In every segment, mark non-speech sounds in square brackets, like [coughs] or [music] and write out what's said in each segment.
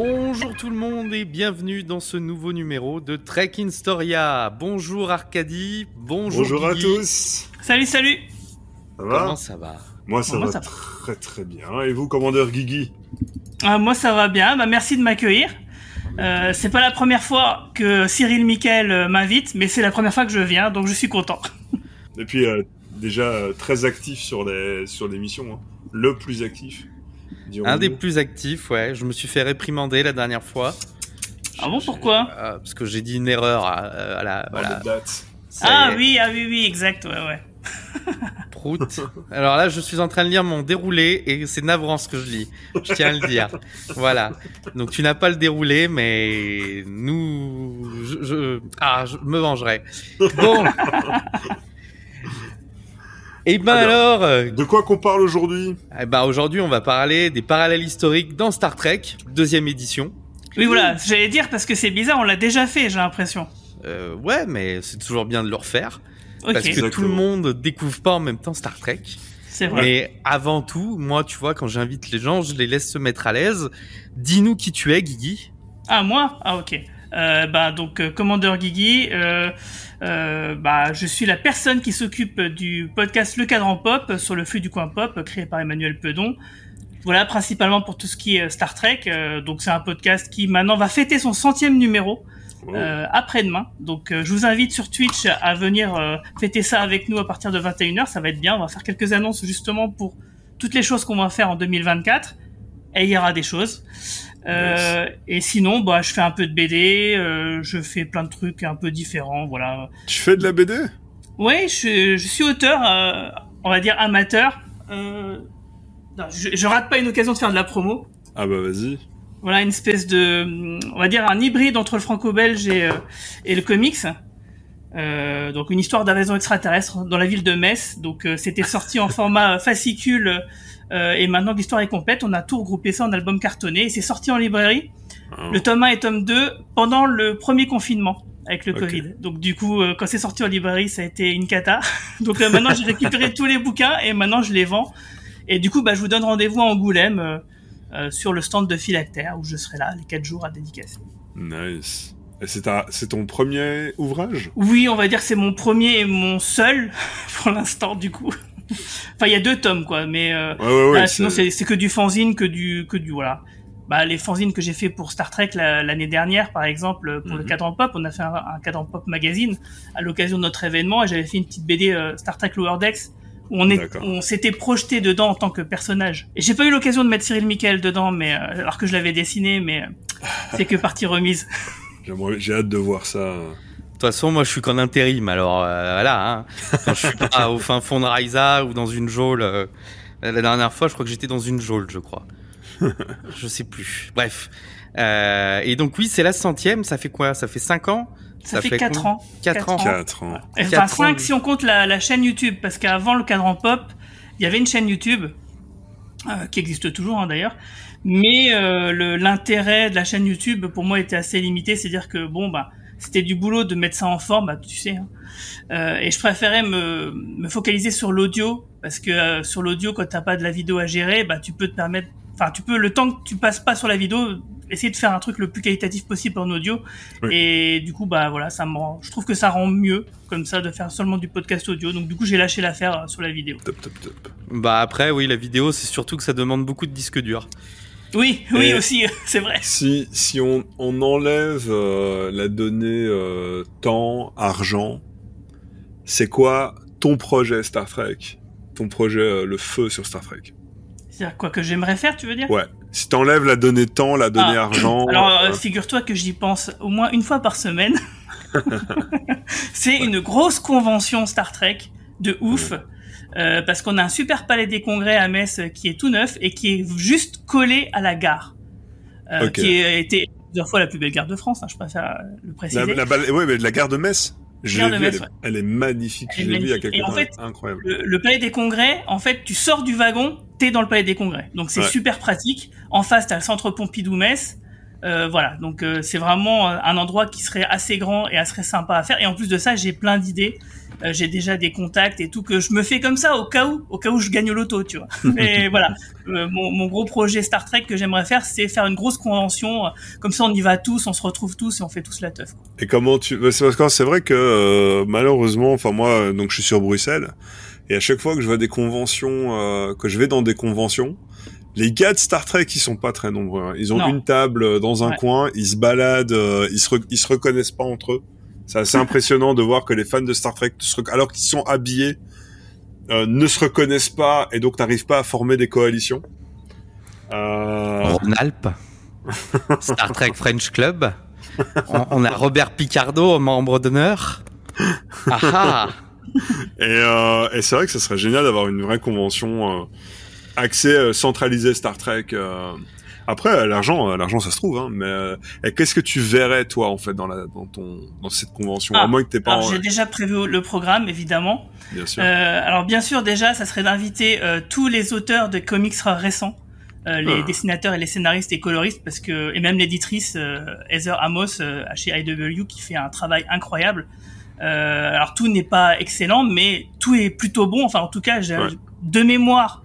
Bonjour tout le monde et bienvenue dans ce nouveau numéro de Trek in Storia. Bonjour Arcadie, bonjour Bonjour à tous. Salut, salut Ça va Comment ça va? Moi ça va ça très très bien. Et vous, commandeur Guigui? Ah, Moi ça va bien, bah, merci de m'accueillir. Euh, c'est pas la première fois que Cyril Miquel euh, m'invite, mais c'est la première fois que je viens, donc je suis content. Et puis euh, déjà euh, très actif sur les sur l'émission. Hein. Le plus actif. Un des plus actifs, ouais. Je me suis fait réprimander la dernière fois. Ah bon, pourquoi Euh, Parce que j'ai dit une erreur à, à la... Dans Voilà. dates. Ça Ah oui, ah oui, oui, exact, ouais, ouais. [laughs] prout. Alors là, je suis en train de lire mon déroulé et c'est navrant ce que je lis. Je tiens à le dire. Voilà. Donc tu n'as pas le déroulé, mais nous... Je, je- Ah, je me vengerai. Bon. [laughs] Et ben alors, euh, De quoi qu'on parle aujourd'hui? Eh ben aujourd'hui, on va parler des parallèles historiques dans Star Trek, deuxième édition. Oui, voilà, j'allais dire parce que c'est bizarre, on l'a déjà fait, j'ai l'impression. Euh, ouais, mais c'est toujours bien de le refaire parce que Exactement. tout le monde découvre pas en même temps Star Trek. c'est vrai. Mais avant tout, moi, tu vois, quand j'invite les gens, je les laisse se mettre à l'aise. Dis-nous qui tu es, Guigui. Ah, moi? Ah, ok. Euh, bah, donc, euh, Commandeur Guigui, euh, bah, je suis la personne qui s'occupe du podcast Le Cadran Pop sur le flux du coin pop, créé par Emmanuel Pedon. Voilà, principalement pour tout ce qui est euh, Star Trek. Euh, donc, c'est un podcast qui maintenant va fêter son centième numéro euh, après-demain. Donc, euh, je vous invite sur Twitch à venir euh, fêter ça avec nous à partir de 21h. Ça va être bien. On va faire quelques annonces justement pour toutes les choses qu'on va faire en 2024. Et il y aura des choses. Euh, et sinon, bah, je fais un peu de BD, euh, je fais plein de trucs un peu différents, voilà. Tu fais de la BD Ouais, je, je suis auteur, euh, on va dire amateur. Non, je, je rate pas une occasion de faire de la promo. Ah bah vas-y. Voilà, une espèce de, on va dire un hybride entre le franco-belge et, et le comics. Euh, donc une histoire d'invasion extraterrestre dans la ville de Metz. Donc euh, c'était sorti en format fascicule euh, et maintenant que l'histoire est complète, on a tout regroupé ça en album cartonné et c'est sorti en librairie. Ah. Le tome 1 et tome 2 pendant le premier confinement avec le. Covid. Donc du coup, euh, quand c'est sorti en librairie, ça a été une cata. [laughs] Donc euh, maintenant, j'ai récupéré tous les bouquins et maintenant je les vends. Et du coup, bah, je vous donne rendez-vous à Angoulême sur le stand de Philactère où je serai là les 4 jours à dédicacer. Nice. C'est ta- c'est ton premier ouvrage? Oui, on va dire que c'est mon premier et mon seul [laughs] pour l'instant du coup. Enfin, il y a deux tomes quoi, mais euh, Ouais ouais ouais. sinon c'est- que du fanzine, que du que du voilà. Bah, les fanzines que j'ai fait pour Star Trek la- l'année dernière, par exemple, pour le Mhm. cadran pop, on a fait un, un cadran pop magazine à l'occasion de notre événement et j'avais fait une petite BD euh, Star Trek Lower Decks où on est, on s'était projeté dedans en tant que personnage. Et j'ai pas eu l'occasion de mettre Cyril Michael dedans, mais euh, alors que je l'avais dessiné, mais euh, c'est que partie remise. [laughs] J'ai hâte de voir ça. De toute façon, moi, je suis qu'en intérim. Alors euh, voilà, hein. quand je suis pas [laughs] au fin fond de Raisa ou dans une geôle. euh, la dernière fois, je crois que j'étais dans une geôle, je crois. [laughs] je sais plus. Bref. Euh, et donc oui, c'est la centième. Ça fait quoi? Ça fait cinq ans? Ça, Ça fait, fait 4 combien ans. 4 Quatre ans. ans. 4 ans. Enfin, Quatre 5 ans. si on compte la, la chaîne YouTube, parce qu'avant le cadran pop, il y avait une chaîne YouTube, euh, qui existe toujours hein, d'ailleurs, mais euh, l'intérêt de la chaîne YouTube pour moi était assez limité, c'est-à-dire que bon bah c'était du boulot de mettre ça en forme, bah, tu sais, hein. Euh, et je préférais me, me focaliser sur l'audio, parce que euh, sur l'audio quand t'as pas de la vidéo à gérer, bah tu peux te permettre, enfin tu peux le temps que tu passes pas sur la vidéo, essayer de faire un truc le plus qualitatif possible en audio. Oui. Et du coup, bah voilà, ça me rend, je trouve que ça rend mieux comme ça de faire seulement du podcast audio. Donc du coup, j'ai lâché l'affaire euh, sur la vidéo. Top top top. Bah après, oui, la vidéo, c'est surtout que ça demande beaucoup de disques durs. Oui, oui Et- aussi, [laughs] c'est vrai. Si, si on, on enlève euh, la donnée euh, temps, argent, c'est quoi ton projet Star Trek? Ton projet euh, le feu sur Star Trek? C'est-à-dire quoi que j'aimerais faire, tu veux dire? Ouais. Si t'enlèves la donnée temps, la donnée Ah. argent. Alors, figure-toi que j'y pense au moins une fois par semaine. [laughs] [laughs] c'est une grosse convention Star Trek de ouf. Euh, parce qu'on a un super palais des congrès à Metz euh, qui est tout neuf et qui est juste collé à la gare. Euh. Qui a été plusieurs fois la plus belle gare de France, hein, je préfère euh, le préciser. la, la ouais, mais la gare de Metz. Je l'ai elle, est- ouais. elle est magnifique. Elle Je l'ai vue il y a quelques Et en temps. fait, Incroyable. le, le palais des congrès, en fait, tu sors du wagon, t'es dans le palais des congrès. Donc c'est Ouais. super pratique. En face, t'as le centre Pompidou-Metz. Euh, voilà, donc euh, c'est vraiment euh, un endroit qui serait assez grand et assez sympa à faire. Et en plus de ça, j'ai plein d'idées euh, j'ai déjà des contacts et tout que je me fais comme ça au cas où, au cas où je gagne au loto, tu vois. [laughs] Mais voilà, euh, mon, mon, gros projet Star Trek que j'aimerais faire, c'est faire une grosse convention. Comme ça, on y va tous, on se retrouve tous et on fait tous la teuf. Et comment tu C'est parce que c'est vrai que malheureusement, enfin moi, donc je suis sur Bruxelles et à chaque fois que je vois des conventions, que je vais dans des conventions les gars de Star Trek, ils sont pas très nombreux. Hein. Ils ont une table euh, dans un coin, ils se baladent, euh, ils se ils se reconnaissent pas entre eux. C'est assez impressionnant de voir que les fans de Star Trek, alors qu'ils sont habillés, euh, ne se reconnaissent pas et donc n'arrivent pas à former des coalitions. Euh... Rhône-Alpes, [laughs] Star Trek French Club. On, a Robert Picardo, membre d'honneur. Ah, ah. Et, euh, et c'est vrai que ce serait génial d'avoir une vraie convention accès euh, centralisé Star Trek. Euh. Après, l'argent, euh, l'argent, ça se trouve. Hein, mais qu'est-ce que tu verrais toi en fait dans la dans ton dans cette convention À ah, moins que t'aies pas. j'ai déjà prévu le programme, évidemment. Bien sûr. alors bien sûr, déjà, ça serait d'inviter tous les auteurs de comics récents. les ah. dessinateurs et les scénaristes et coloristes parce que et même l'éditrice Heather Amos chez IW qui fait un travail incroyable. alors tout n'est pas excellent, mais tout est plutôt bon. Enfin, en tout cas, de mémoire,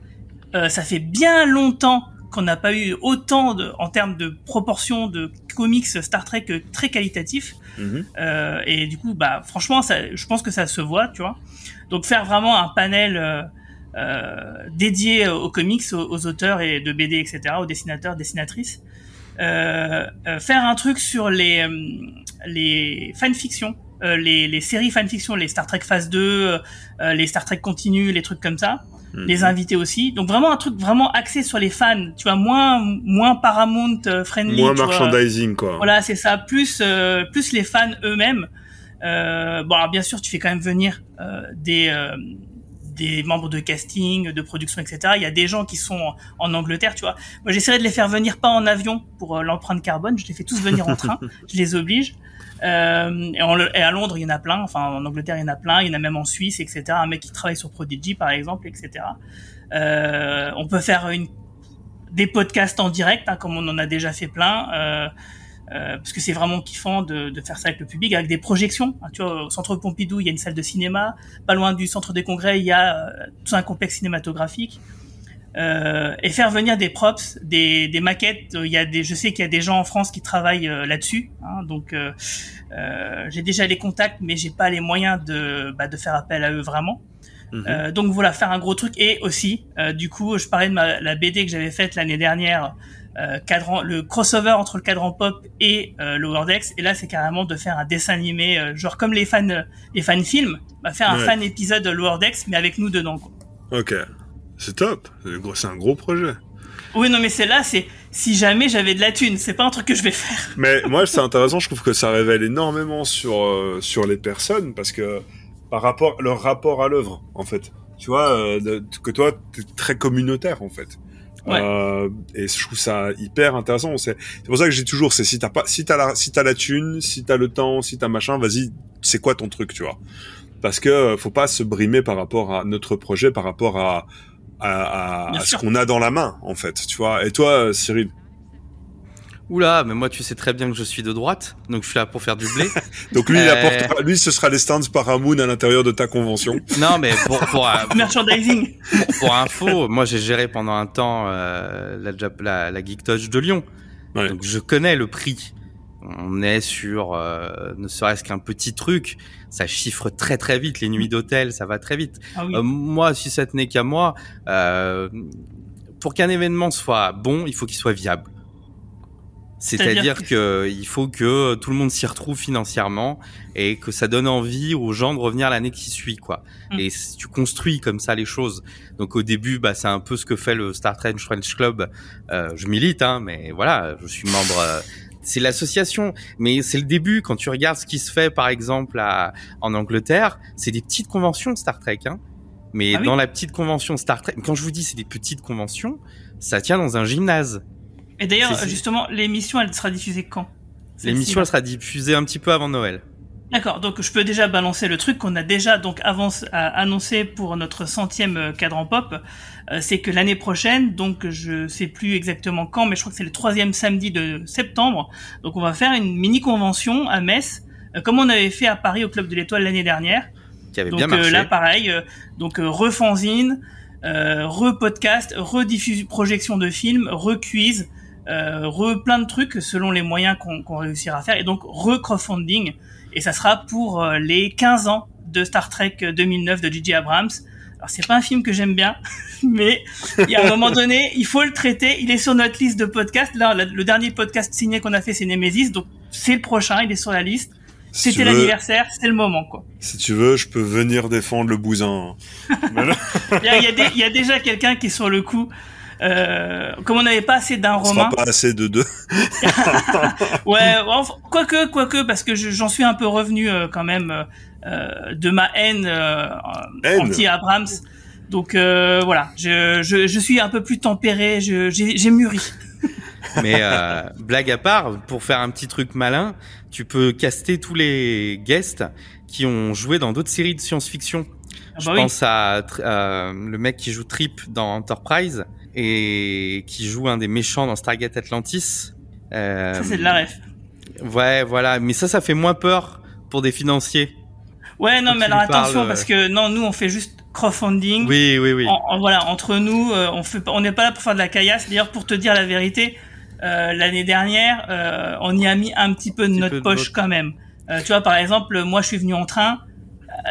euh, ça fait bien longtemps qu'on n'a pas eu autant de, en termes de proportion de comics Star Trek très qualitatifs. Mhm. Euh, et du coup, bah, franchement, ça, je pense que ça se voit, tu vois. Donc faire vraiment un panel euh, euh dédié aux comics, aux, auteurs et de BD, etc., aux dessinateurs, dessinatrices. Euh, faire un truc sur les les fanfictions, les, les séries fanfictions, les Star Trek Phase 2, les Star Trek Continue, les trucs comme ça. Mhm. les invités aussi. Donc vraiment un truc vraiment axé sur les fans, tu vois, moins moins Paramount euh, friendly, moins merchandising quoi. Voilà, c'est ça, plus euh, plus les fans eux-mêmes. Euh, bon, alors bien sûr, tu fais quand même venir euh, des euh, des membres de casting, de production, etc. Il y a des gens qui sont en Angleterre, tu vois. Moi, j'essaierai de les faire venir pas en avion pour l'empreinte carbone. Je les fais tous venir en train. [laughs] Je les oblige. Euh, et, à Londres, il y en a plein. Enfin, en Angleterre, il y en a plein. Il y en a même en Suisse, etc. Un mec qui travaille sur Prodigy, par exemple, etc. Euh, on peut faire des podcasts en direct, hein, comme on en a déjà fait plein. Euh, parce que c'est vraiment kiffant de, faire ça avec le public, avec des projections. Hein, au centre Pompidou, il y a une salle de cinéma. Pas loin du centre des congrès, il y a tout un complexe cinématographique. Euh, et faire venir des props, des, des maquettes. Il y a des, je sais qu'il y a des gens en France qui travaillent euh, là-dessus, hein, donc euh, euh, j'ai déjà les contacts, mais j'ai pas les moyens de, bah, de faire appel à eux vraiment. Mhm. donc voilà, faire un gros truc et aussi, du coup, je parlais de ma, la BD que j'avais faite l'année dernière. cadran, le crossover entre le cadran pop et le Wordex et là c'est carrément de faire un dessin animé genre comme les fans les fans films bah, faire un fan épisode Wordex mais avec nous dedans quoi. ok c'est top. C'est un gros projet. Oui, non, mais c'est là, c'est si jamais j'avais de la thune, c'est pas un truc que je vais faire. [laughs] Mais moi, c'est intéressant. Je trouve que ça révèle énormément sur euh, sur les personnes parce que par rapport leur rapport à l'œuvre, en fait. Tu vois euh, que toi, t'es très communautaire, en fait. Ouais. Euh, et je trouve ça hyper intéressant. C'est pour ça que j'ai toujours, c'est si t'as pas, si t'as la, si t'as la thune, si t'as le temps, si t'as machin, vas-y, c'est quoi ton truc, tu vois? Parce que faut pas se brimer par rapport à notre projet, par rapport à à, ce qu'on a dans la main, en fait, tu vois. Et toi, Cyril? Oula, mais moi tu sais très bien que je suis de droite, donc je suis là pour faire du blé. [laughs] donc lui, il euh, lui, ce sera les stands Paramount à l'intérieur de ta convention. [laughs] Non, mais pour pour, [laughs] merchandising. Pour, info, moi j'ai géré pendant un temps euh, la, la, la Geek Touch de Lyon, donc je connais le prix on est sur euh, ne serait-ce qu'un petit truc, ça chiffre très très vite. Les nuits d'hôtel, ça va très vite. Ah euh, moi, si ça tenait qu'à moi, euh, pour qu'un événement soit bon, il faut qu'il soit viable. C'est-à-dire qu'il faut que tout le monde s'y retrouve financièrement et que ça donne envie aux gens de revenir l'année qui suit, quoi. Mm. Et tu construis comme ça les choses. Donc au début, bah c'est un peu ce que fait le Star Trek French Club. je milite, hein, mais voilà, je suis membre c'est l'association, mais c'est le début. Quand tu regardes ce qui se fait, par exemple, à, en Angleterre, c'est des petites conventions Star Trek. Hein. Mais ah dans la petite convention Star Trek, quand je vous dis c'est des petites conventions, ça tient dans un gymnase. Et d'ailleurs, justement, l'émission, elle sera diffusée quand? L'émission, elle sera diffusée un petit peu avant Noël. D'accord, donc je peux déjà balancer le truc qu'on a déjà donc avance, annoncé pour notre centième euh, cadran pop. Euh, c'est que l'année prochaine, donc je sais plus exactement quand, mais je crois que c'est le troisième samedi de septembre. Donc on va faire une mini convention à Metz, euh, comme on avait fait à Paris au Club de l'Étoile l'année dernière. qui avait Donc bien euh, marché. là, pareil, euh, donc euh, refanzine, euh, re-podcast, rediffusion, projection de films, re-quiz, euh, re plein de trucs selon les moyens qu'on qu'on réussira à faire, et donc re-crowdfunding. Et ça sera pour euh, les 15 ans de Star Trek 2009 de J.J. Abrams. Alors c'est pas un film que j'aime bien, [laughs] mais il y a un moment donné, il faut le traiter. Il est sur notre liste de podcasts. Là, le dernier podcast signé qu'on a fait, c'est Nemesis, donc c'est le prochain. Il est sur la liste. Si C'était l'anniversaire, c'est le moment, quoi. Si tu veux, je peux venir défendre le bousin. [laughs] Il y a, il y a des- il y a déjà quelqu'un qui est sur le coup. Euh, comme on n'avait pas assez d'un romain, pas assez de deux. [laughs] [laughs] ouais, enfin, quoique, quoique, parce que je- j'en suis un peu revenu euh, quand même euh, euh, de ma haine, euh, Haine. anti Abrams. Donc euh, voilà, je, je, je suis un peu plus tempéré, j'ai mûri. [laughs] Mais euh, blague à part, pour faire un petit truc malin, tu peux caster tous les guests qui ont joué dans d'autres séries de science-fiction. Ah Je bah oui. pense à euh, le mec qui joue Trip dans Enterprise et qui joue un des méchants dans Stargate Atlantis. Euh, Ça c'est de la ref. Ouais, voilà. Mais ça, ça fait moins peur pour des financiers. Ouais, non, mais alors attention parce que non, nous on fait juste crowdfunding. Oui, oui, oui. En- en- voilà, entre nous, euh, on fait, on n'est pas là pour faire de la caillasse. D'ailleurs, pour te dire la vérité, euh, l'année dernière, euh, on y a mis un petit peu de Petit notre peu de poche notre- quand même. Euh, tu vois, par exemple, moi, je suis venu en train,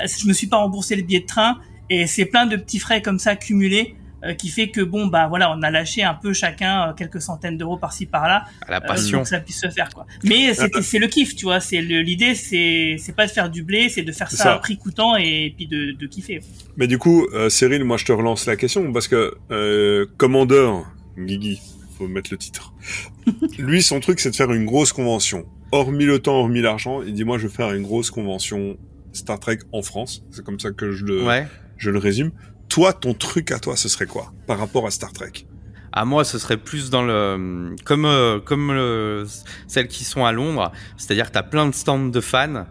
je me suis pas remboursé le billet de train, et c'est plein de petits frais comme ça cumulés euh, qui fait que bon, bah voilà, on a lâché un peu chacun euh, quelques centaines d'euros par-ci par-là À la euh, passion. pour que ça puisse se faire quoi. Mais c'est c'est le kiff, tu vois. C'est le- l'idée, c'est c'est pas de faire du blé, c'est de faire ça, ça. à prix coûtant et puis de, de kiffer. Mais du coup, euh, Cyril, moi je te relance la question parce que euh, Commandeur, Guigui, faut mettre le titre. [laughs] Lui, son truc, c'est de faire une grosse convention. Hormis le temps, hormis l'argent, il dit moi je vais faire une grosse convention Star Trek en France. C'est comme ça que je le, Ouais. je le résume. Toi, ton truc à toi, ce serait quoi par rapport à Star Trek? À moi, ce serait plus dans le comme euh, comme le- celles qui sont à Londres, c'est-à-dire que t'as plein de stands de fans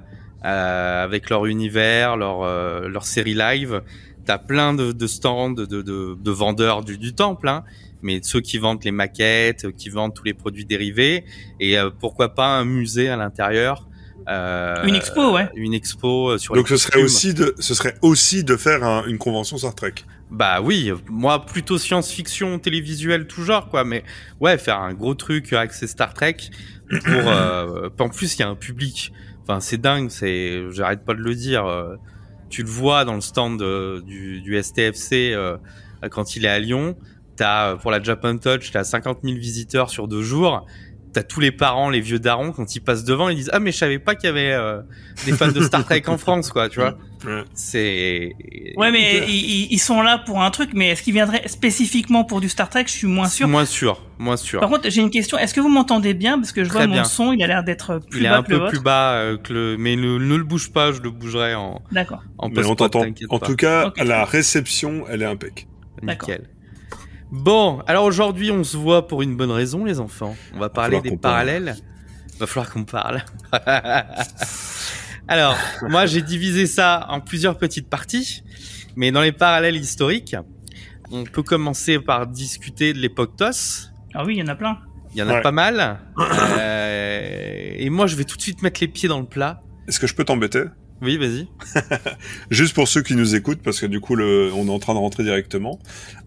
euh, avec leur univers, leur euh, leur série live. T'as plein de, de stands de, de, de, de vendeurs du, du temple, hein, mais ceux qui vendent les maquettes, qui vendent tous les produits dérivés, et euh, pourquoi pas un musée à l'intérieur. Euh, Une expo, ouais. Une expo euh, sur Donc les ce serait costumes. aussi de, ce serait aussi de faire un- une convention Star Trek. Bah oui, moi plutôt science-fiction, télévisuel, tout genre quoi. Mais ouais, faire un gros truc axé Star Trek pour. euh, [clears throat] en plus, il y a un public. Enfin, c'est dingue. C'est, j'arrête pas de le dire. euh, tu le vois dans le stand euh, du, du STFC euh, quand il est à Lyon. T'as pour la Japan Touch, t'as 50 000 visiteurs sur deux jours. T'as tous les parents, les vieux darons, quand ils passent devant, ils disent ah mais je savais pas qu'il y avait euh, des fans de Star Trek en France quoi, tu vois. [laughs] Ouais. C'est. Ouais, mais ils, ils- ils sont là pour un truc, mais est-ce qu'ils viendraient spécifiquement pour du Star Trek? Je suis moins sûr. Moins sûr, moins sûr. Par contre, j'ai une question. Est-ce que vous m'entendez bien? Parce que je Très vois mon son, il a l'air d'être plus Il est un que peu plus bas euh, que le, mais ne, ne le bouge pas, je le bougerai en, D'accord. en Mais on t'entend. En pas. tout cas, la réception, elle est impec. D'accord. Nickel. Bon, alors aujourd'hui, on se voit pour une bonne raison, les enfants. On va parler des parallèles. Va falloir qu'on parle. [laughs] alors, moi, j'ai divisé ça en plusieurs petites parties, mais dans les parallèles historiques, on peut commencer par discuter de l'époque TOS. Ah oui, il y en a plein. Il y en a Ouais. pas mal. Euh, et moi, je vais tout de suite mettre les pieds dans le plat. Est-ce que je peux t'embêter? Oui, vas-y. [laughs] Juste pour ceux qui nous écoutent, parce que du coup, le, on est en train de rentrer directement.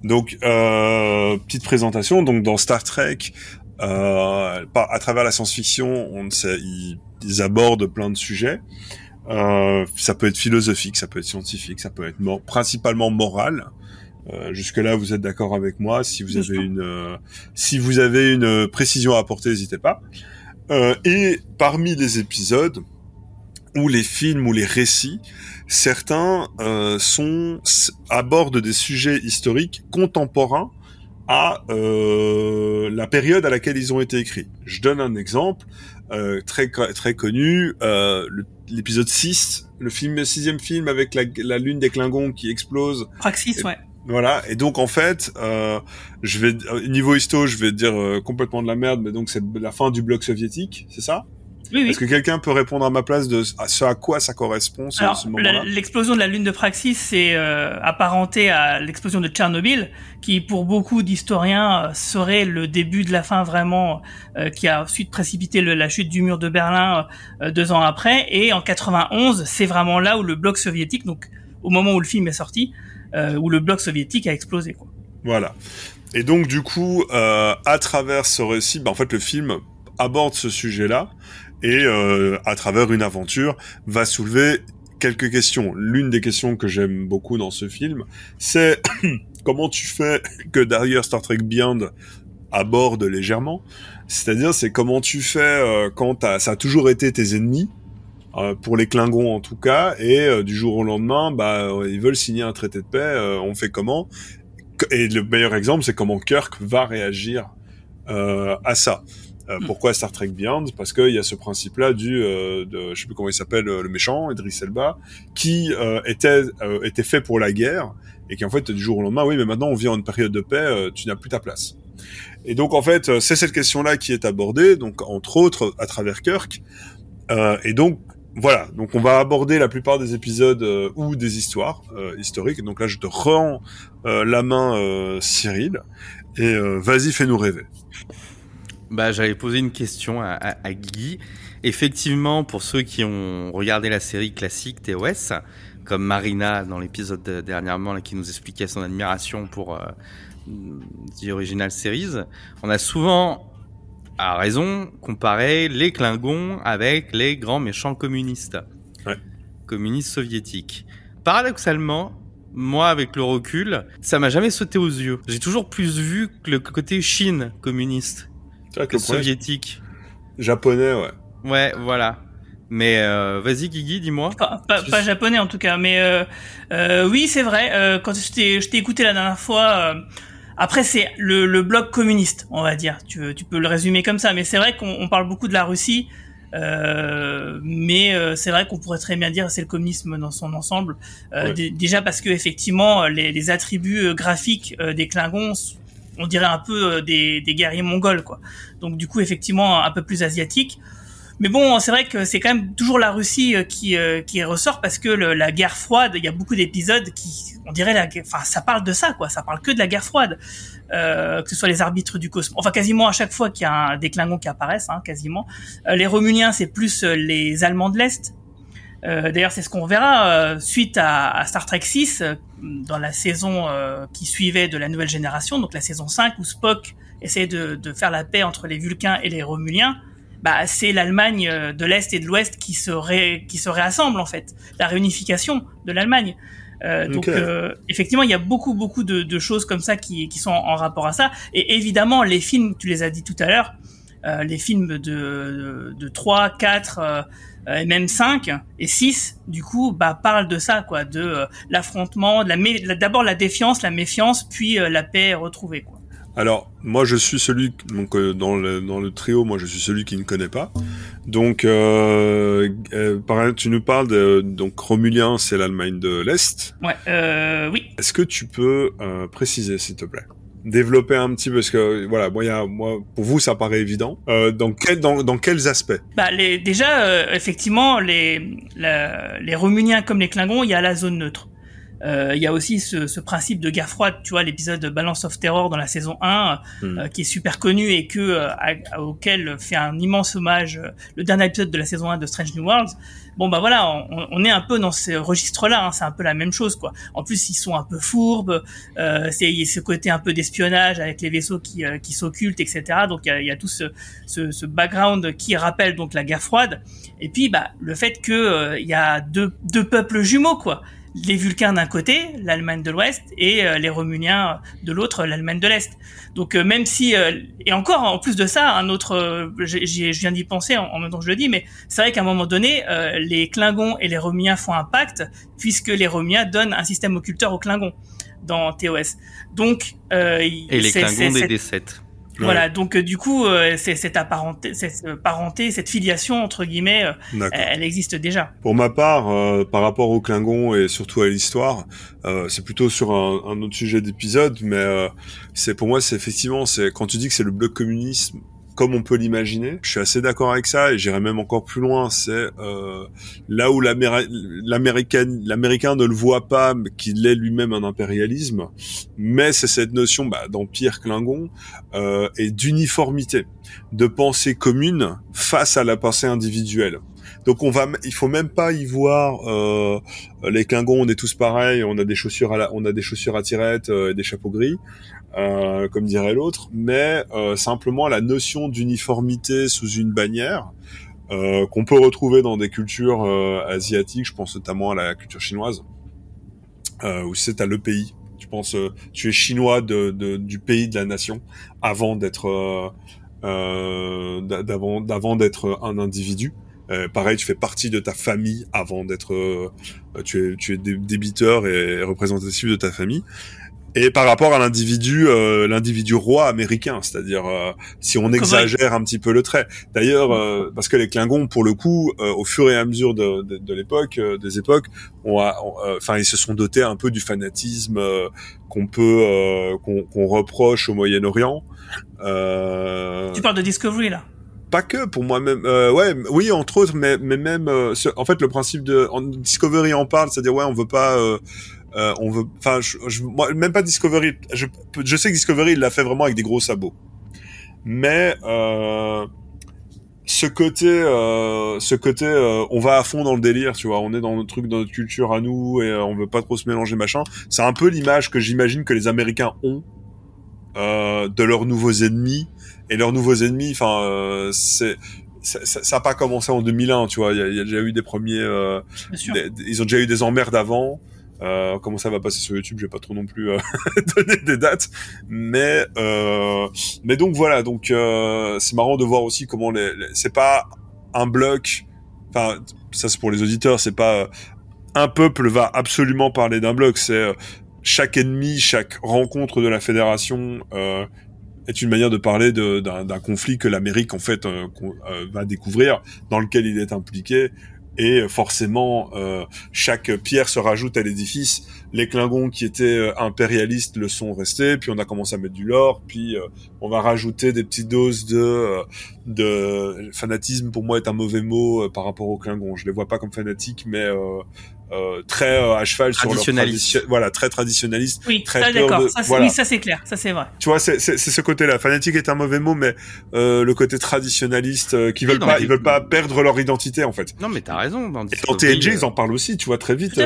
Donc, euh, petite présentation. Donc, dans Star Trek, euh, par- à travers la science-fiction, on sait, ils, ils abordent plein de sujets. Euh, ça peut être philosophique, ça peut être scientifique, ça peut être mor- principalement moral. Euh, jusque là, vous êtes d'accord avec moi. Si vous avez une, euh, si vous avez une précision à apporter, n'hésitez pas. Euh, et parmi les épisodes ou les films ou les récits, certains euh, sont abordent des sujets historiques contemporains à euh, la période à laquelle ils ont été écrits. Je donne un exemple euh, très très connu, euh, l'épisode 6, le film le sixième film avec la, la lune des Klingons qui explose. Praxis, ouais. Voilà, et donc en fait, euh, je vais euh, niveau histo, je vais dire euh, complètement de la merde, mais donc c'est la fin du bloc soviétique, c'est ça? Oui, oui. Est-ce que quelqu'un peut répondre à ma place de ce à quoi ça correspond ce, Alors, ce moment-là? l'explosion de la lune de Praxis, c'est euh, apparenté à l'explosion de Tchernobyl, qui pour beaucoup d'historiens euh, serait le début de la fin vraiment, euh, qui a ensuite précipité le- la chute du mur de Berlin euh, deux ans après. Et en 91, c'est vraiment là où le bloc soviétique, donc au moment où le film est sorti, où le bloc soviétique a explosé. Quoi. Voilà. Et donc du coup, à travers ce récit, bah, en fait, le film aborde ce sujet-là et euh, à travers une aventure va soulever quelques questions. L'une des questions que j'aime beaucoup dans ce film, c'est [coughs] comment tu fais que derrière Star Trek Beyond aborde légèrement. C'est-à-dire, c'est comment tu fais euh, quand ça a toujours été tes ennemis. euh, pour les Klingons en tout cas, et euh, du jour au lendemain, bah, ils veulent signer un traité de paix. euh, on fait comment? Et le meilleur exemple, c'est comment Kirk va réagir à ça. Euh, Hmm. Pourquoi Star Trek Beyond? Parce qu'il y a ce principe-là du, euh, de, je sais plus comment il s'appelle, euh, le méchant, Idris Elba, qui euh, était euh, était fait pour la guerre et qui en fait du jour au lendemain, oui, mais maintenant on vit en une période de paix, euh, tu n'as plus ta place. Et donc en fait, c'est cette question-là qui est abordée, donc entre autres à travers Kirk. Euh, et donc voilà, donc on va aborder la plupart des épisodes euh, ou des histoires euh, historiques. Donc là, je te rends euh, la main, euh, Cyril, et euh, vas-y, fais-nous rêver. Bah, j'allais poser une question à, à, à Guy. Effectivement, pour ceux qui ont regardé la série classique TOS, comme Marina dans l'épisode de- dernièrement là, qui nous expliquait son admiration pour euh, The Original Series, on a souvent, à raison, comparé les Klingons avec les grands méchants communistes, Ouais. communistes soviétiques. Paradoxalement, moi, avec le recul, ça m'a jamais sauté aux yeux. J'ai toujours plus vu que le côté Chine communiste Tu vois, que le soviétique. japonais, ouais. Ouais, voilà. Mais euh, vas-y, Guigui, dis-moi. Pas, pas, pas japonais en tout cas, mais euh, euh, oui, c'est vrai. Euh, quand je t'ai je t'ai écouté la dernière fois, euh, après c'est le, le bloc communiste, on va dire. Tu, tu peux le résumer comme ça, mais c'est vrai qu'on on parle beaucoup de la Russie, euh, mais euh, c'est vrai qu'on pourrait très bien dire c'est le communisme dans son ensemble. Euh, Ouais. déjà parce que effectivement les, les attributs graphiques euh, des Klingons, on dirait un peu euh, des, des guerriers mongols, quoi. Donc du coup effectivement un peu plus asiatique. Mais bon, c'est vrai que c'est quand même toujours la Russie euh, qui euh, qui ressort parce que le- la guerre froide, il y a beaucoup d'épisodes qui, on dirait la, enfin, ça parle de ça, quoi. Ça parle que de la guerre froide, euh, que ce soit les arbitres du cosmos. Enfin, quasiment à chaque fois qu'il y a un, des Klingons qui apparaissent, hein, quasiment. Les Romuliens, c'est plus les Allemands de l'Est. Euh, D'ailleurs, c'est ce qu'on verra euh, suite à, à Star Trek 6 euh, dans la saison euh, qui suivait de la nouvelle génération, donc la saison 5 où Spock essayait de, de faire la paix entre les Vulcains et les Romuliens bah, c'est l'Allemagne euh, de l'Est et de l'Ouest qui se, ré, qui se réassemble en fait, la réunification de l'Allemagne. Euh, donc euh, effectivement, il y a beaucoup beaucoup de, de choses comme ça qui, qui sont en, en rapport à ça. Et évidemment, les films, tu les as dit tout à l'heure, euh, les films de, de, de 3, 4 euh, euh, et même 5 et 6, du coup, bah, parlent de ça, quoi, de euh, l'affrontement, de la, d'abord la défiance, la méfiance, puis euh, la paix retrouvée. Quoi. Alors, moi, je suis celui, donc euh, dans le dans le trio, moi, je suis celui qui ne connaît pas. Donc, euh, euh, tu nous parles de donc Romulien, c'est l'Allemagne de l'Est. Ouais, euh, oui. Est-ce que tu peux euh, préciser, s'il te plaît? Développer un petit peu, parce que voilà, moi, y a, moi, pour vous, ça paraît évident. Euh, dans quel, dans, dans quels aspects? Bah, les, déjà, euh, effectivement, les, la- les Romuniens comme les Klingons, il y a la zone neutre. Euh, Il y a aussi ce, ce principe de guerre froide, tu vois, l'épisode Balance of Terror dans la saison 1, Hmm. euh, qui est super connu et que euh, à- auquel fait un immense hommage le dernier épisode de la saison 1 de Strange New Worlds. Bon bah voilà, on, on est un peu dans ce registre-là, hein, c'est un peu la même chose quoi. En plus ils sont un peu fourbes, euh, c'est il y a ce côté un peu d'espionnage avec les vaisseaux qui, euh, qui s'occultent, etc. Donc il y y a tout ce, ce, ce background qui rappelle donc la guerre froide. Et puis bah le fait que euh, il y a deux, deux peuples jumeaux quoi les Vulcains d'un côté, l'Allemagne de l'Ouest, et euh, les Romuniens de l'autre, l'Allemagne de l'Est. Donc euh, même si euh, et encore en plus de ça, un autre, euh, je viens d'y penser en, en, même temps que je le dis, mais c'est vrai qu'à un moment donné, euh, les Klingons et les Romuniens font un pacte puisque les Romuniens donnent un système occulteur aux Klingons dans TOS. Donc euh, et les Klingons des D7. Voilà, donc euh, du coup, euh, c'est cette apparenté, cette euh, parenté, cette filiation entre guillemets, euh, elle existe déjà. Pour ma part, euh, par rapport aux Klingons et surtout à l'histoire, c'est plutôt sur un, un autre sujet d'épisode, mais c'est pour moi, c'est effectivement, c'est quand tu dis que c'est le bloc communiste comme on peut l'imaginer. Je suis assez d'accord avec ça et j'irai même encore plus loin. C'est euh, là où l'américain ne le voit pas, qu'il est lui-même un impérialisme, mais c'est cette notion bah, d'empire Klingon euh, et d'uniformité, de pensée commune face à la pensée individuelle. Donc on va, il faut même pas y voir euh, les Klingons, on est tous pareils, on a des chaussures à on a des chaussures à tirettes euh, et des chapeaux gris. Euh, comme dirait l'autre, mais euh, simplement la notion d'uniformité sous une bannière euh, qu'on peut retrouver dans des cultures asiatiques, je pense notamment à la culture chinoise, où c'est à le pays. Tu penses, tu es chinois de, du pays de la nation avant d'être d'avant d'avant d'être un individu. pareil, tu fais partie de ta famille avant d'être, tu es, tu es débiteur et représentatif de ta famille et par rapport à l'individu euh, l'individu roi américain c'est-à-dire euh, si on exagère un petit peu le trait. D'ailleurs euh, parce que les Klingons pour le coup au fur et à mesure de, de, de l'époque des époques on enfin ils se sont dotés un peu du fanatisme qu'on peut qu'on reproche au Moyen-Orient. Tu parles de Discovery là? Pas que pour moi-même ouais oui entre autres mais mais même en fait le principe de Discovery en parle c'est-à-dire ouais on veut pas euh, on veut, enfin, je, même pas Discovery. Je, je sais que Discovery il l'a fait vraiment avec des gros sabots, mais euh, ce côté, euh, ce côté, euh, on va à fond dans le délire, tu vois. On est dans notre truc, dans notre culture à nous, et on veut pas trop se mélanger, machin. C'est un peu l'image que j'imagine que les Américains ont de leurs nouveaux ennemis. Et leurs nouveaux ennemis, enfin, c'est ça n'a pas commencé en 2001, tu vois. Il y, a, déjà eu des premiers. ils ont déjà eu des emmerdes avant. Euh, comment ça va passer sur YouTube, j'ai pas trop non plus euh, [laughs] donné des dates, mais euh, mais donc voilà, donc euh, c'est marrant de voir aussi comment les, c'est pas un bloc, enfin ça c'est pour les auditeurs, c'est pas euh, un peuple va absolument parler d'un bloc, c'est chaque ennemi, chaque rencontre de la fédération est une manière de parler d'un conflit que l'Amérique en fait va découvrir, dans lequel il est impliqué et forcément euh, chaque pierre se rajoute à l'édifice. Les Klingons qui étaient euh, impérialistes le sont restés, puis on a commencé à mettre du lore, puis euh, on va rajouter des petites doses de de fanatisme. Pour moi, est un mauvais mot par rapport aux Klingons. Je les vois pas comme fanatiques, mais très à cheval sur leur voilà très traditionnaliste. Oui, très d'accord. Oui, ça c'est clair, ça c'est vrai. Tu vois, c'est ce côté-là. Fanatique est un mauvais mot, mais le côté traditionnaliste qui veulent pas, ils veulent pas perdre leur identité en fait. Non, mais t'as raison. Dans, dans TNG, ils en parlent aussi, tu vois, très vite.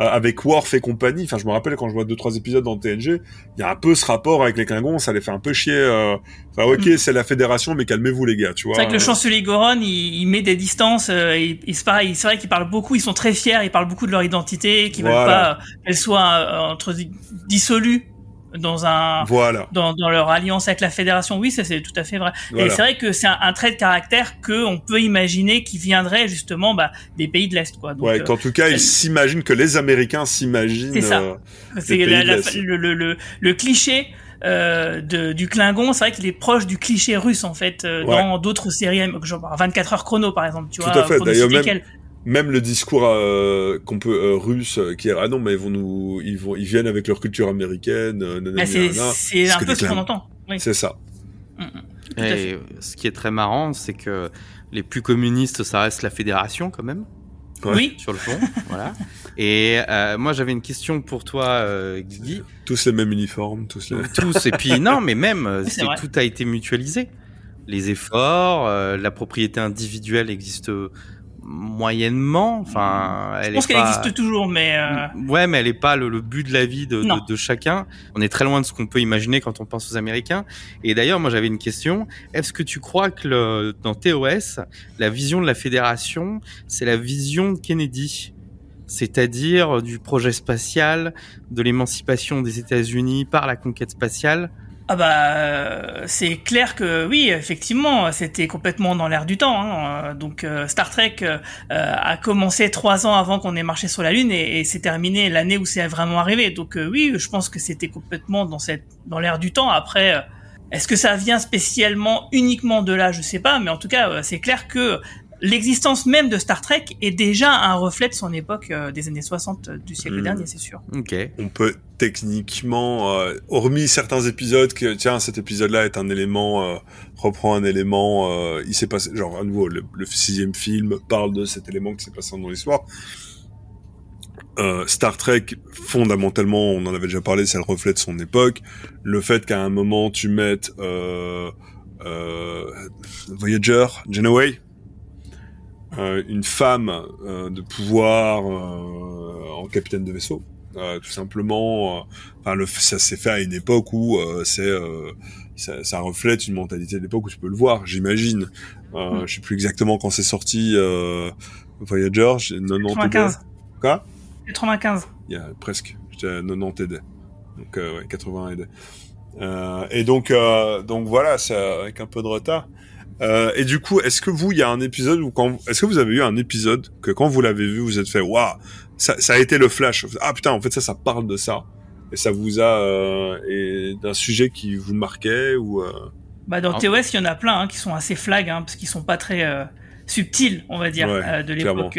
Euh, avec Worf et compagnie, enfin je me rappelle quand je vois deux trois épisodes dans TNG, il y a un peu ce rapport avec les Klingons, ça les fait un peu chier. Euh... Enfin ok, mm. c'est la fédération, mais calmez-vous les gars, tu vois. C'est vrai que le chancelier Goron, il, il met des distances, euh, il, il c'est vrai qu'ils parlent beaucoup, ils sont très fiers, ils parlent beaucoup de leur identité, qu'ils veulent pas qu'elle soit euh, entre dissolue dans un voilà. dans, dans leur alliance avec la fédération oui ça c'est tout à fait vrai et c'est vrai que c'est un, trait de caractère que on peut imaginer qui viendrait justement bah, des pays de l'est quoi Donc, ouais qu'en tout cas euh, ils s'imaginent que les américains s'imaginent c'est ça euh, c'est le, le, le, le, cliché euh, de, du Klingon, c'est vrai qu'il est proche du cliché russe en fait euh, dans d'autres séries, genre 24 heures chrono par exemple, tu Tout vois. à fait. D'ailleurs même, même le discours euh, qu'on peut euh, russe euh, qui est ah non mais ils vont nous ils vont ils viennent avec leur culture américaine bah, c'est un peu ce qu'on entend oui. c'est ça. Mm, mm. et ce qui est très marrant c'est que les plus communistes ça reste la fédération quand même. Oui. Sur le fond [laughs] voilà. Et moi j'avais une question pour toi Guigui. Tous les mêmes uniformes tous les tous et puis non mais même tout a été mutualisé. Les efforts la propriété individuelle existe moyennement. Enfin, elle je pense qu'elle existe toujours, mais euh... ouais, mais elle est pas le, but de la vie de, de, de, chacun. On est très loin de ce qu'on peut imaginer quand on pense aux Américains. Et d'ailleurs, moi, j'avais une question. Est-ce que tu crois que le, dans TOS, la vision de la fédération, c'est la vision de Kennedy? C'est-à-dire du projet spatial, de l'émancipation des États-Unis par la conquête spatiale, ah bah euh, c'est clair que oui effectivement c'était complètement dans l'air du temps hein. donc euh, Star Trek euh, a commencé trois ans avant qu'on ait marché sur la lune et, et c'est terminé l'année où c'est vraiment arrivé. Donc oui je pense que c'était complètement dans cette dans l'air du temps. Après est-ce que ça vient spécialement uniquement de là? Je sais pas mais en tout cas c'est clair que l'existence même de Star Trek est déjà un reflet de son époque euh, des années 60 du siècle Mhm. dernier, c'est sûr. Ok. On peut techniquement, euh, hormis certains épisodes, que tiens, cet épisode-là est un élément, euh, reprend un élément, euh, il s'est passé, genre à nouveau, le, le sixième film parle de cet élément qui s'est passé dans l'histoire. Euh, Star Trek, fondamentalement, on en avait déjà parlé, c'est le reflet de son époque. Le fait qu'à un moment tu mettes euh, euh, Voyager, Janeway, euh, une femme euh, de pouvoir euh, en capitaine de vaisseau, euh, tout simplement. euh, Enfin, le, ça s'est fait à une époque où euh, c'est euh, ça, ça reflète une mentalité de l'époque où tu peux le voir, j'imagine. Euh, Mm. Je sais plus exactement quand c'est sorti euh, Voyager, j'ai 90 95. Quoi? 95. il y a presque. J'étais à 90 AD. Donc, euh, ouais, 80 AD. Euh, et donc, euh, donc voilà, c'est avec un peu de retard. Euh, et du coup, est-ce que vous, il y a un épisode où quand, est-ce que vous avez eu un épisode que quand vous l'avez vu, vous êtes fait, waouh, ça, ça a été le flash. Ah putain, en fait, ça, ça parle de ça. Et ça vous a, euh, et d'un sujet qui vous marquait ou, euh, Bah dans Ah. TOS, il y en a plein hein, qui sont assez flag, hein, parce qu'ils sont pas très euh, subtils, on va dire, Ouais, euh, de l'époque.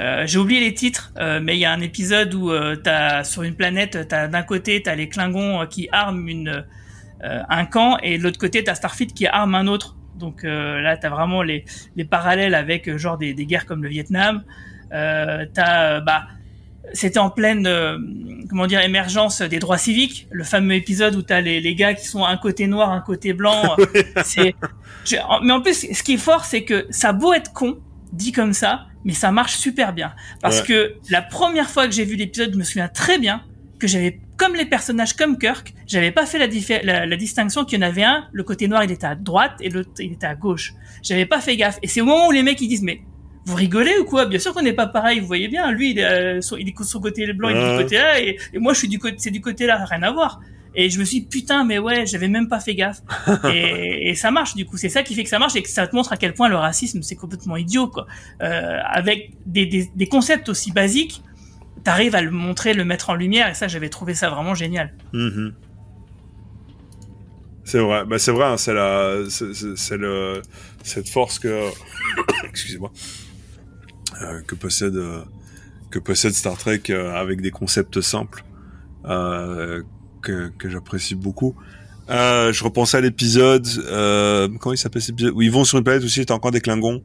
Euh, J'ai oublié les titres, euh, mais il y a un épisode où euh, t'as sur une planète, t'as d'un côté t'as les Klingons euh, qui arment une euh, un camp et de l'autre côté t'as Starfleet qui arme un autre. Donc euh, là t'as vraiment les les parallèles avec euh, genre des, des guerres comme le Vietnam. Euh, t'as euh, bah c'était en pleine euh, comment dire émergence des droits civiques le fameux épisode où t'as les, les gars qui sont un côté noir un côté blanc [laughs] c'est je- en- mais en plus ce qui est fort c'est que ça a beau être con dit comme ça mais ça marche super bien parce Ouais. que la première fois que j'ai vu l'épisode je me souviens très bien que j'avais comme les personnages comme Kirk j'avais pas fait la, diffé- la, la distinction qu'il y en avait un le côté noir il était à droite et l'autre il était à gauche j'avais pas fait gaffe et c'est au moment où les mecs ils disent mais vous rigolez ou quoi? Bien sûr qu'on n'est pas pareil. Vous voyez bien, lui, il est, euh, son, il est de son côté blanc, il est du côté là, et, et moi, je suis du côté, c'est du côté là, rien à voir. Et je me suis dit, putain, mais ouais, j'avais même pas fait gaffe. [laughs] et, et ça marche, du coup. C'est ça qui fait que ça marche et que ça te montre à quel point le racisme, c'est complètement idiot, quoi. Euh, avec des, des, des concepts aussi basiques, t'arrives à le montrer, le mettre en lumière, et ça, j'avais trouvé ça vraiment génial. Mhm. C'est vrai, bah c'est vrai, hein, c'est la, c'est- le, cette force que, [coughs] excusez-moi, euh, que possède, euh, que possède Star Trek euh, avec des concepts simples que j'apprécie beaucoup. Je repensais à l'épisode, comment il s'appelle cet épisode? Où ils vont sur une planète aussi, t'as encore des Klingons.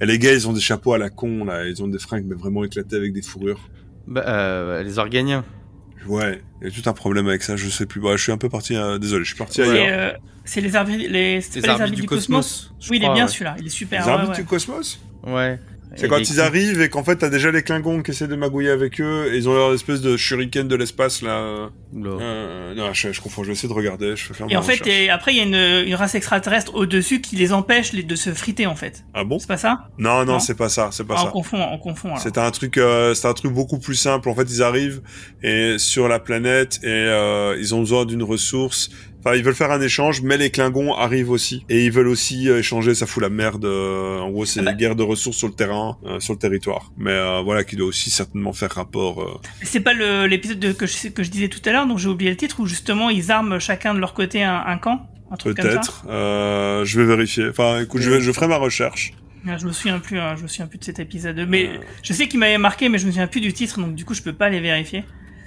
Et les gars, ils ont des chapeaux à la con là, ils ont des fringues mais vraiment éclatés avec des fourrures. Bah, euh, les organiens. Ouais, il y a tout un problème avec ça, je sais plus. Bah, je suis un peu parti, euh, désolé, je suis parti ailleurs. euh, c'est les pas arbitres du cosmos. Oui, il est bien ouais. celui-là, il est super. Les ouais, arbitres ouais. du cosmos? Ouais. C'est quand ils arrivent et qu'en fait t'as déjà les Klingons qui essaient de magouiller avec eux et ils ont leur espèce de shuriken de l'espace là. Oula. Euh, non, je, je confonds, je vais essayer de regarder, je vais faire Et en fait, et après, il y a une, une race extraterrestre au-dessus qui les empêche de se friter, en fait. Ah bon? C'est pas ça? Non, non, Non? c'est pas ça, c'est pas Ah, On ça. confond, on confond. C'est un truc, euh, c'est un truc beaucoup plus simple. En fait, ils arrivent et sur la planète et euh, ils ont besoin d'une ressource. Enfin, ils veulent faire un échange, mais les Klingons arrivent aussi et ils veulent aussi euh, échanger. Ça fout la merde. euh, en gros, c'est Ah bah. des guerres de ressources sur le terrain, euh, sur le territoire. Mais euh, voilà, qui doit aussi certainement faire rapport. euh, C'est pas le- l'épisode de- que je, que je disais tout à l'heure, donc j'ai oublié le titre, où justement ils arment chacun de leur côté un, un camp Peut-être. Euh, je vais vérifier. Enfin, écoute, je, vais, je ferai ma recherche. Ah, Je me souviens plus, hein, je me souviens plus de cet épisode. Mais Euh. je sais qu'il m'avait marqué, mais je me souviens plus du titre, donc du coup je peux pas les vérifier.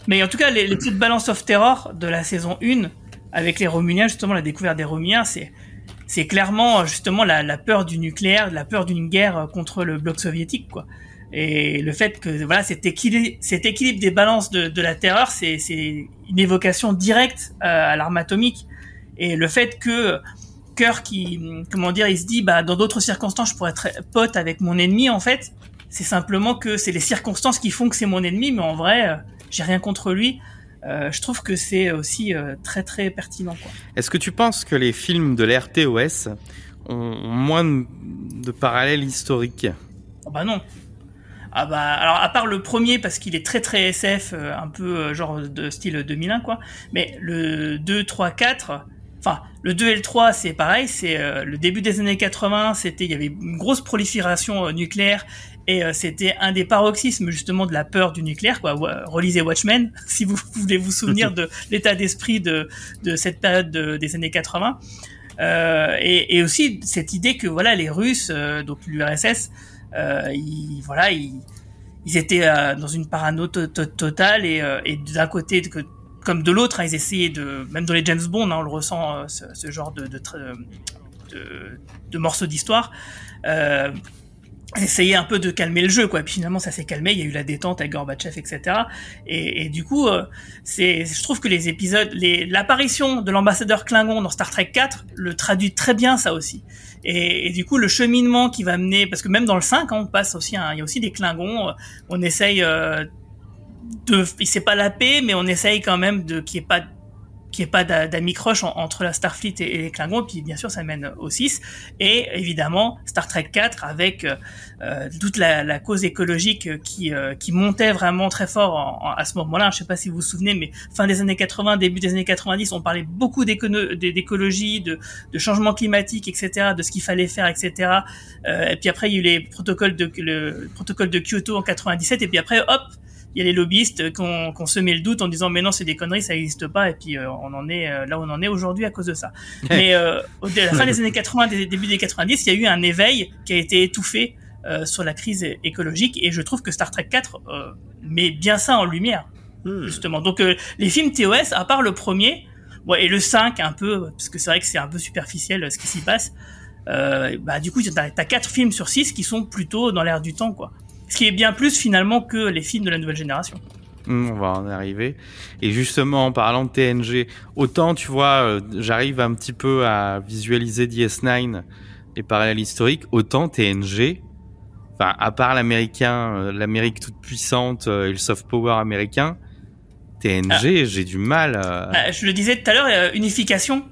Mais en tout cas, les, les petites Balance of Terror de la saison 1, avec les Romuliens, justement la découverte des Romuliens, c'est clairement justement la, peur du nucléaire, la peur d'une guerre euh, contre le bloc soviétique, quoi. Et le fait que voilà cet équilibre, des balances de, la terreur, c'est une évocation directe euh, à l'arme atomique. Et le fait que Kirk, qui, comment dire, il se dit, bah, dans d'autres circonstances, je pourrais être pote avec mon ennemi, en fait. C'est simplement que c'est les circonstances qui font que c'est mon ennemi, mais en vrai, euh, j'ai rien contre lui. Euh, je trouve que c'est aussi euh, très très pertinent. Est-ce que tu penses que les films de l'RTOS ont moins de, de parallèles historiques? Ah bah non. Ah bah alors à part le premier parce qu'il est très très SF, euh, un peu genre de style 2001 quoi. Mais le 2, 3, 4, enfin le 2 et le 3 c'est pareil, c'est euh, le début des années 80, c'était il y avait une grosse prolifération euh, nucléaire et euh, c'était un des paroxysmes justement de la peur du nucléaire quoi. Relisez Watchmen [laughs] si vous voulez vous souvenir de [laughs] l'état d'esprit de de cette période de- des années 80. Euh, et, et, aussi cette idée que voilà les Russes, euh, donc l'URSS, ils, voilà, ils, ils étaient dans une parano totale et, et d'un côté que comme de l'autre, hein, ils essayaient de, même dans les James Bond, hein, on le ressent ce, ce genre de, de, de, de morceaux d'histoire. Euh, essayer un peu de calmer le jeu quoi. Et puis finalement ça s'est calmé, il y a eu la détente avec Gorbatchev etc. Et, du coup euh, c'est, je trouve que les épisodes, l'apparition de l'ambassadeur Klingon dans Star Trek 4 le traduit très bien ça aussi. Et, et, du coup le cheminement qui va mener, parce que même dans le 5 hein, on passe aussi, il y a aussi des Klingons, euh, on essaye euh, de, c'est pas la paix, mais on essaye quand même de qu'il n'y ait pas qu'il n'y ait pas d'amicroche entre la Starfleet et, les Klingons, puis bien sûr ça mène au 6, et évidemment Star Trek 4 avec euh, euh, toute la, cause écologique qui, euh, qui montait vraiment très fort à ce moment-là. Je sais pas si vous vous souvenez, mais fin des années 80, début des années 90, on parlait beaucoup d'écologie, de, changement climatique, etc., de ce qu'il fallait faire, etc. et puis après il y a eu les protocoles le protocole de Kyoto en 97, et puis après hop il y a les lobbyistes qui ont, semé le doute en disant mais non c'est des conneries ça n'existe pas. Et puis euh, on en est euh, là où on en est aujourd'hui à cause de ça. [laughs] Mais euh, au à la fin des années 80 début des 90 il y a eu un éveil qui a été étouffé sur la crise écologique. Et je trouve que Star Trek 4 met bien ça en lumière. Hmm. justement. Donc les films TOS à part le premier et le 5 un peu parce que c'est vrai que c'est un peu superficiel ce qui s'y passe bah du coup t'as as quatre films sur 6 qui sont plutôt dans l'air du temps quoi ce qui est bien plus finalement que les films de la nouvelle génération. Hmm, on va en arriver. Et justement, en parlant de TNG, autant tu vois, euh, j'arrive un petit peu à visualiser DS9 et parallèles historiques, autant TNG, enfin, à part l'américain, euh, l'Amérique toute puissante euh, et le soft power américain, TNG, ah. j'ai du mal. Bah, je le disais tout à l'heure, unification,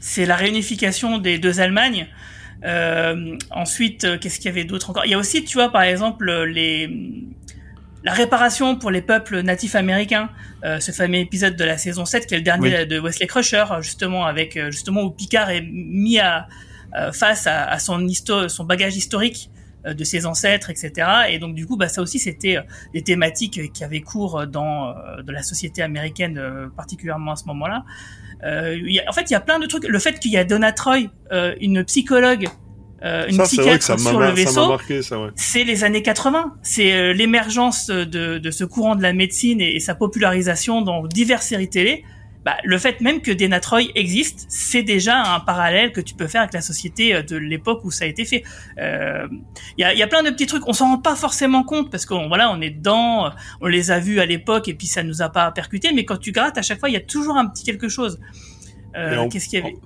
c'est la réunification des deux Allemagnes. Euh, ensuite, euh, qu'est-ce qu'il y avait d'autre encore? Il y a aussi, tu vois, par exemple, les la réparation pour les peuples natifs américains, euh, ce fameux épisode de la saison 7 qui est le dernier de Wesley Crusher, justement avec justement où Picard est mis à face à, son son bagage historique de ses ancêtres, etc. Et donc du coup, bah ça aussi c'était des thématiques qui avaient cours dans de la société américaine particulièrement à ce moment-là. Euh, en fait, il y a plein de trucs. Le fait qu'il y a Donna Troy, euh, une psychologue, euh, une psychiatre sur le vaisseau, c'est les années 80. C'est l'émergence de, de, ce courant de la médecine et, et sa popularisation dans diverses séries télé bah, le fait même que Denatroy existe, c'est déjà un parallèle que tu peux faire avec la société euh, de l'époque où ça a été fait. Il euh, y, a, y, a, plein de petits trucs, on s'en rend pas forcément compte parce qu'on voilà, on est dedans, on les a vus à l'époque et puis ça nous a pas percuté, mais quand tu grattes à chaque fois, il y a toujours un petit quelque chose. Euh, Qu'est-ce qu'il y avait?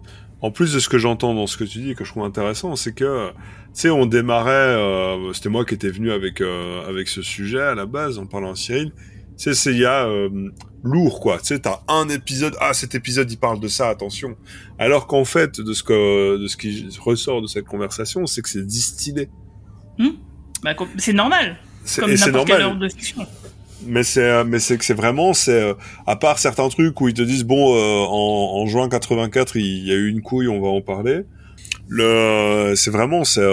en, plus de ce que j'entends dans ce que tu dis et que je trouve intéressant, c'est que tu sais, on démarrait, euh, c'était moi qui étais venu avec euh, avec ce sujet à la base en parlant à Cyril. Tu sais, c'est il y a lourd quoi. Tu sais, t'as un épisode, ah cet épisode il parle de ça, attention. Alors qu'en fait, de ce que de ce qui ressort de cette conversation, c'est que c'est distillé. Hmm bah, c'est normal. Comme n'importe quelle œuvre de fiction. Mais c'est euh, mais c'est que c'est vraiment c'est euh, à part certains trucs où ils te disent bon euh, en, en, juin 84 il y a eu une couille on va en parler. Le c'est vraiment c'est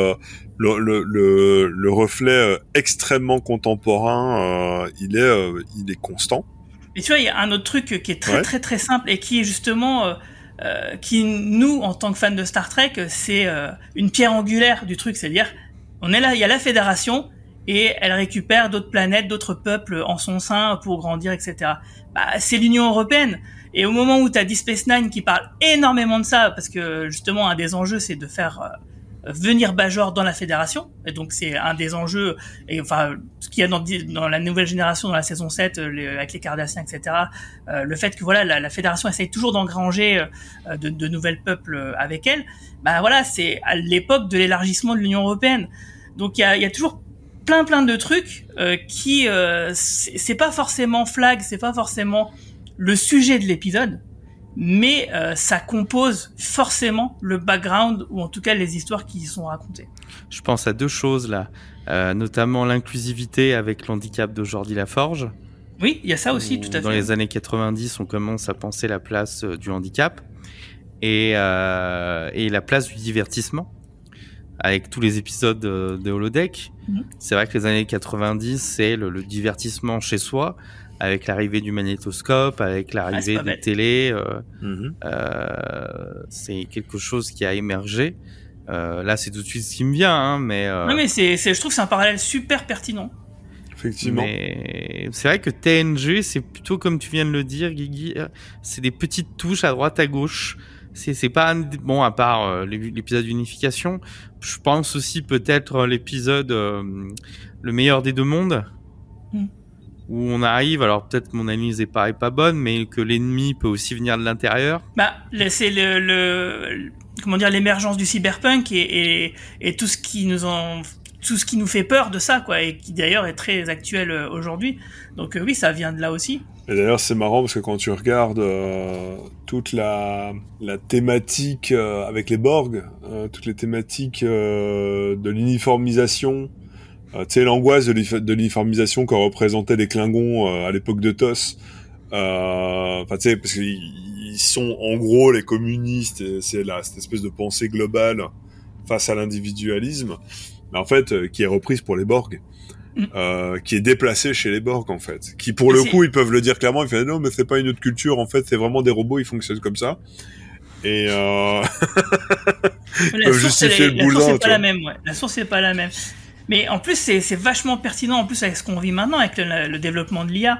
le, le, le, le, reflet extrêmement contemporain, il est, il est constant. Mais tu vois, il y a un autre truc qui est très très très simple et qui est justement euh, euh, qui nous en tant que fans de Star Trek, c'est euh, une pierre angulaire du truc, c'est-à-dire on est là, il y a la Fédération et elle récupère d'autres planètes, d'autres peuples en son sein pour grandir, etc. Bah, c'est l'Union européenne. Et au moment où tu as Deep Space Nine qui parle énormément de ça, parce que justement un des enjeux c'est de faire euh, venir Bajor dans la fédération. Et donc c'est un des enjeux, et enfin ce qu'il y a dans, la nouvelle génération, dans la saison 7, euh, avec les Cardassiens, etc. Euh, le fait que voilà la, fédération essaye toujours d'engranger euh, de, de, nouvelles peuples avec elle. Bah voilà, c'est à l'époque de l'élargissement de l'Union européenne. Donc il y a, y a, toujours plein plein de trucs qui c'est pas forcément flag, c'est pas forcément le sujet de l'épisode, mais euh, ça compose forcément le background ou en tout cas les histoires qui y sont racontées. Je pense à deux choses là, euh, notamment l'inclusivité avec l'handicap d'aujourd'hui Laforge. Oui, il y a ça aussi, tout à fait. Dans les années 90, on commence à penser la place euh, du handicap et, euh, et la place du divertissement avec tous les épisodes de, Holodeck. Mhm. C'est vrai que les années 90, c'est le, le, divertissement chez soi avec l'arrivée du magnétoscope, avec l'arrivée pas des télés. euh, Mhm. euh, c'est quelque chose qui a émergé. Euh, là, c'est tout de suite ce qui me vient, hein, mais, euh, Non mais c'est, je trouve que c'est un parallèle super pertinent. Effectivement. mais c'est vrai que TNG, c'est plutôt comme tu viens de le dire, Guigui, c'est des petites touches à droite à gauche. C'est c'est pas un- bon à part euh, l'ép- l'épisode d'unification. Je pense aussi peut-être l'épisode euh, le meilleur des deux mondes. Hmm. Où on arrive, alors peut-être que mon analyse est pas, est pas bonne, mais que l'ennemi peut aussi venir de l'intérieur. Bah, c'est le, comment dire l'émergence du cyberpunk et, et, et tout ce qui nous en tout ce qui nous fait peur de ça quoi et qui d'ailleurs est très actuel euh, aujourd'hui. Donc euh, oui, ça vient de là aussi. Et d'ailleurs, c'est marrant parce que quand tu regardes euh, toute la, la thématique euh, avec les Borg, euh, toutes les thématiques euh, de l'uniformisation, euh, tu sais, l'angoisse de l'unif- de l'uniformisation que représentaient les Klingons euh, à l'époque de TOS. euh, Enfin, tu sais, parce qu'ils ils sont en gros les communistes, c'est la cette espèce de pensée globale face à l'individualisme, mais en fait, euh, qui est reprise pour les Borg. Mm. Euh, qui est déplacé chez les Borg en fait, qui pour le coup ils peuvent le dire clairement, ils font non mais c'est pas une autre culture en fait, c'est vraiment des robots, ils fonctionnent comme ça. Et euh... [laughs] Peuvent [laughs] justifier le la source boulot, est tu pas la même, ouais. La source est pas la même. Mais en plus, c'est c'est vachement pertinent en plus avec ce qu'on vit maintenant avec le, le développement de l'IA.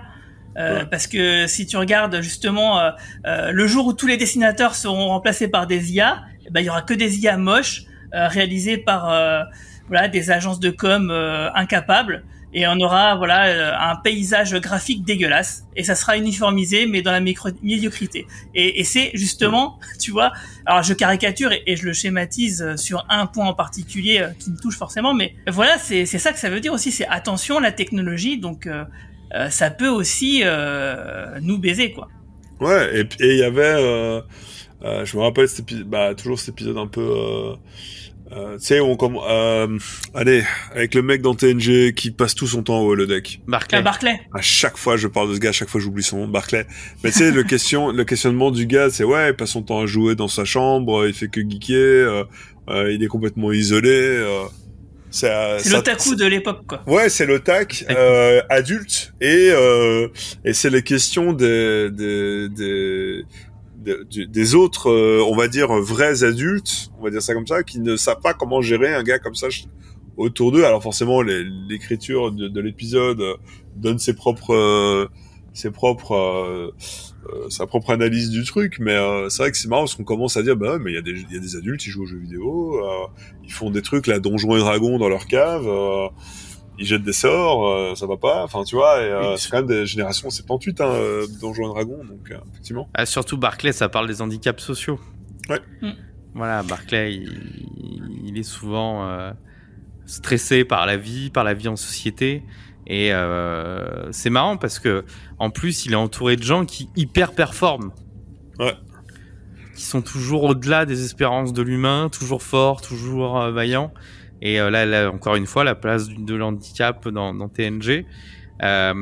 Euh, Ouais. Parce que si tu regardes justement euh, euh, le jour où tous les dessinateurs seront remplacés par des IA, eh ben, il y aura que des IA moches euh, réalisées par euh, voilà des agences de com euh, incapables et on aura voilà euh, un paysage graphique dégueulasse et ça sera uniformisé mais dans la médiocrité. Et, c'est justement, [laughs] tu vois, alors je caricature et, je le schématise euh, sur un point en particulier euh, qui me touche forcément, mais voilà, c'est c'est ça que ça veut dire aussi, c'est attention la technologie, donc ça peut aussi nous baiser quoi. Ouais, et il y avait, je me rappelle bah toujours cet épisode un peu, euh, euh, tu sais, on comme, euh, allez, avec le mec dans TNG qui passe tout son temps au holodeck. Barclay. Ah, Barclay, À chaque fois, je parle de ce gars, à chaque fois, j'oublie son nom, Barclay. Mais tu sais, le [laughs] question, le questionnement du gars, c'est ouais, il passe son temps à jouer dans sa chambre, il fait que geeker, euh, euh, il est complètement isolé. Euh, c'est euh, l'otaku de l'époque quoi. Ouais, c'est le tac euh, adulte et euh, et c'est les questions des des des, des, autres, euh, on va dire vrais adultes, on va dire ça comme ça, qui ne savent pas comment gérer un gars comme ça autour d'eux. Alors forcément, l'écriture de, de l'épisode euh, donne ses propres euh, ses propres euh, sa propre analyse du truc, mais c'est vrai que c'est marrant parce qu'on commence à dire bah mais il y a des y a des adultes, ils jouent aux jeux vidéo, ils font des trucs là donjons et dragons dans leur cave. Ils jettent des sorts, euh, ça va pas. Enfin, tu vois, euh, c'est quand même des générations 78, hein, euh, Donjons et Dragons, donc euh, effectivement. Ah, surtout Barclay, ça parle des handicaps sociaux. Ouais. Mm. Voilà, Barclay, il, il est souvent euh, stressé par la vie, par la vie en société. Et euh, c'est marrant parce que en plus, il est entouré de gens qui hyper performent. Ouais. Qui sont toujours au-delà des espérances de l'humain, toujours forts, toujours euh, vaillants. Et euh, là, là, encore une fois, la place de l'handicap dans, dans TNG. Euh,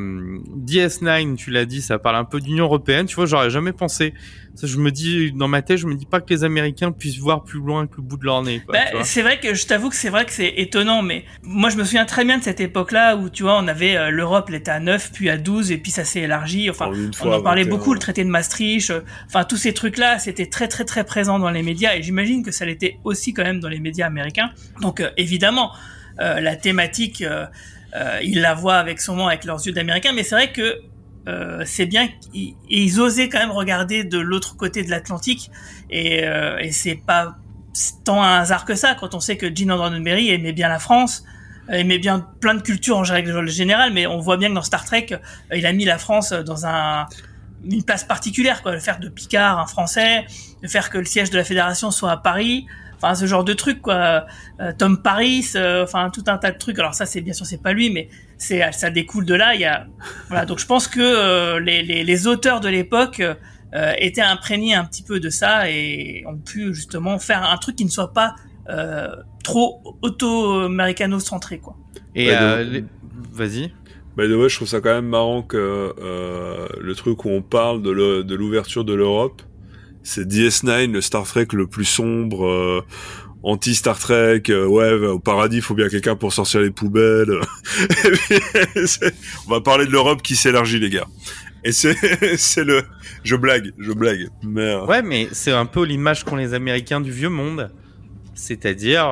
DS9, tu l'as dit, ça parle un peu d'Union européenne. Tu vois, j'aurais jamais pensé. Ça, je me dis dans ma tête, je me dis pas que les Américains puissent voir plus loin que le bout de leur nez. Bah, c'est vrai que je t'avoue que c'est vrai que c'est étonnant, mais moi je me souviens très bien de cette époque-là où tu vois on avait euh, l'Europe, elle était à 9, puis à 12, et puis ça s'est élargi. Enfin, on fois, en parlait 21. beaucoup, le traité de Maastricht, euh, enfin tous ces trucs-là, c'était très très très présent dans les médias, et j'imagine que ça l'était aussi quand même dans les médias américains. Donc euh, évidemment, euh, la thématique, euh, euh, ils la voient avec sûrement avec leurs yeux d'américains, mais c'est vrai que euh, c'est bien qu'ils ils osaient quand même regarder de l'autre côté de l'Atlantique, et, euh, et c'est pas tant un hasard que ça quand on sait que Gene Roddenberry aimait bien la France euh, aimait bien plein de cultures en règle générale mais on voit bien que dans Star Trek euh, il a mis la France dans un une place particulière quoi. Le faire de Picard un français le faire que le siège de la fédération soit à Paris enfin ce genre de truc quoi. Euh, Tom Paris euh, enfin tout un tas de trucs. Alors ça c'est bien sûr c'est pas lui mais c'est ça découle de là. Il y a voilà. Donc je pense que euh, les, les, les auteurs de l'époque étaient imprégnés un petit peu de ça et ont pu justement faire un truc qui ne soit pas euh, trop auto-américano-centré quoi. Et Ouais, euh, donc- les- vas-y. By the way, je trouve ça quand même marrant que euh, le truc où on parle de le- de l'ouverture de l'Europe, c'est DS9, le Star Trek le plus sombre, euh, anti Star Trek. euh, ouais, bah, au paradis, il faut bien quelqu'un pour sortir les poubelles. [laughs] Puis, [laughs] on va parler de l'Europe qui s'élargit, les gars. Et [laughs] c'est le, je blague, je blague, mais euh, Ouais, mais c'est un peu l'image qu'ont les Américains du vieux monde. C'est-à-dire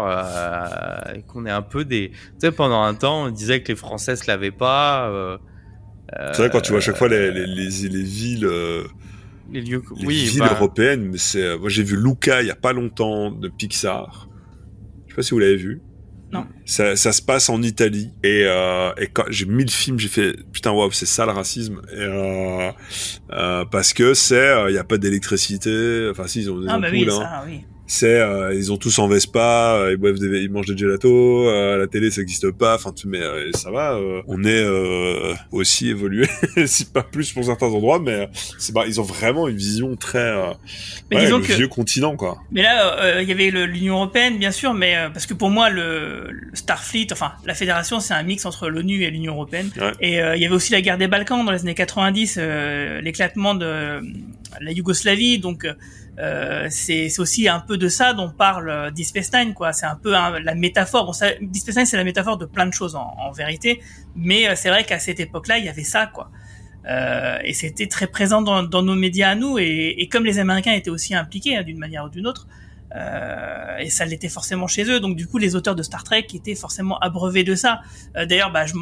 qu'on est un peu des... Tu sais, pendant un temps, on disait que les Français se lavaient pas. c'est vrai quand tu vois à chaque fois les les, les, les villes. Les lieux... les oui, villes bah, européennes, mais c'est, euh, moi j'ai vu Luca il y a pas longtemps de Pixar. Je sais pas si vous l'avez vu. Non. Ça, ça se passe en Italie et, euh, et quand j'ai mis le film, j'ai fait putain waouh c'est ça le racisme et, euh, euh, parce que c'est euh, il y a pas d'électricité, enfin si ils ont des Ah bah ampoules, oui, hein. ça, oui. C'est euh, ils ont tous en Vespa, euh, ils boivent des, ils mangent des gelato, euh, la télé ça existe pas, enfin mais euh, ça va, euh, on est euh, aussi évolué, [laughs] si pas plus pour certains endroits, mais c'est bah, ils ont vraiment une vision très euh, Mais ouais, disons le que- vieux continent quoi. Mais là, euh, il y avait l'Union européenne, bien sûr, mais euh, parce que pour moi, le, le Starfleet, enfin, la Fédération, c'est un mix entre l'ONU et l'Union européenne. Ouais. Et euh, il y avait aussi la guerre des Balkans dans les années 90, euh, l'éclatement de la Yougoslavie. Donc, euh, c'est aussi un peu de ça dont parle euh, Deep quoi. C'est un peu la métaphore. Bon, c'est la métaphore de plein de choses en, vérité, mais euh, c'est vrai qu'à cette époque-là, il y avait ça, quoi. Et c'était très présent dans, nos médias à nous, et, comme les Américains étaient aussi impliqués hein, d'une manière ou d'une autre, et ça l'était forcément chez eux. Donc du coup, les auteurs de Star Trek étaient forcément abreuvés de ça. D'ailleurs, bah, je,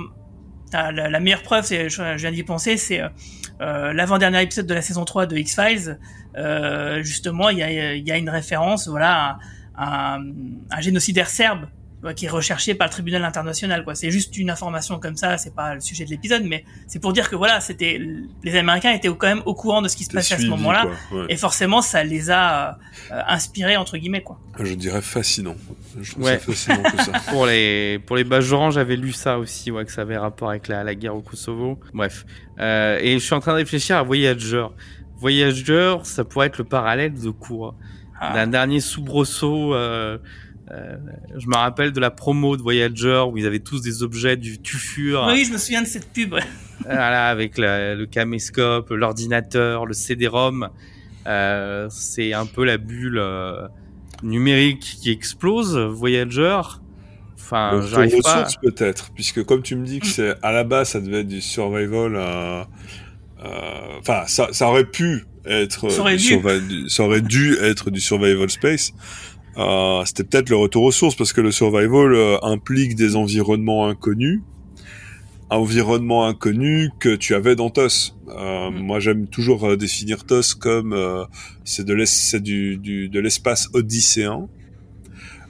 t'as la, meilleure preuve, c'est, je, viens d'y penser, c'est euh, euh, l'avant-dernier épisode de la saison 3 de X-Files. Euh, justement, il y a, une référence, voilà, à, un génocidaire serbe qui est recherché par le tribunal international. Quoi. C'est juste une information comme ça, c'est pas le sujet de l'épisode, mais c'est pour dire que voilà, c'était les Américains étaient quand même au courant de ce qui se passait à ce moment-là. ouais. Et forcément, ça les a euh, inspirés entre guillemets quoi. Je dirais fascinant. Je trouve Ouais. ça fascinant tout ça. [laughs] pour les pour les Bajorans, j'avais lu ça aussi, ouais, que ça avait rapport avec la, la guerre au Kosovo. Bref, euh, et je suis en train de réfléchir à Voyager. Voyager, ça pourrait être le parallèle de quoi? Ah. D'un dernier soubresaut. Euh, euh, je me rappelle de la promo de Voyager où ils avaient tous des objets du Tufur, Oui, je me souviens de cette pub. ouais. voilà, avec la- le caméscope, l'ordinateur, le CD-ROM. Euh, c'est un peu la bulle euh, numérique qui explose. Voyager. Enfin, j'arrive pas. sources peut-être, puisque comme tu me dis que c'est à la base ça devait être du survival, euh, euh, enfin ça, ça aurait pu être, Ça aurait du dû. ça aurait dû être du survival space. Euh, C'était peut-être le retour aux sources parce que le survival euh, implique des environnements inconnus, environnements inconnus que tu avais dans TOS. Euh, Mm. Moi j'aime toujours euh, définir TOS comme euh, c'est de du, du l'espace odysséen.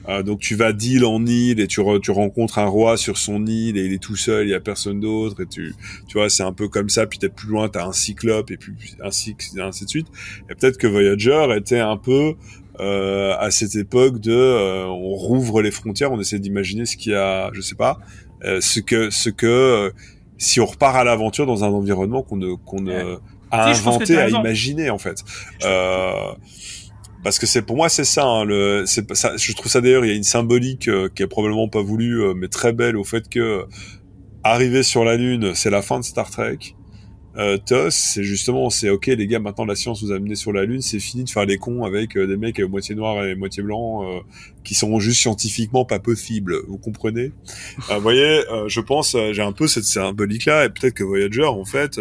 Euh, donc tu vas d'île en île et tu, re- tu rencontres un roi sur son île et il est tout seul, il y a personne d'autre et tu tu vois c'est un peu comme ça. Puis t'es plus loin, t'as un cyclope et puis ainsi ainsi de suite. Et peut-être que Voyager était un peu euh, à cette époque de euh, on rouvre les frontières, on essaie d'imaginer ce qu'il y a, je sais pas, euh, ce que ce que euh, si on repart à l'aventure dans un environnement qu'on ne qu'on ne Ouais. a Si, inventé, à imaginer en fait. Euh, parce que c'est pour moi c'est ça, hein, le c'est ça je trouve ça d'ailleurs il y a une symbolique euh, qui est probablement pas voulue euh, mais très belle au fait que arriver sur la lune c'est la fin de Star Trek euh, TOS c'est justement c'est ok les gars maintenant la science vous a amené sur la lune c'est fini de faire les cons avec euh, des mecs euh, moitié noirs et moitié blancs euh, qui sont juste scientifiquement pas possibles vous comprenez? Vous voyez je pense j'ai un peu cette symbolique là et peut-être que Voyager en fait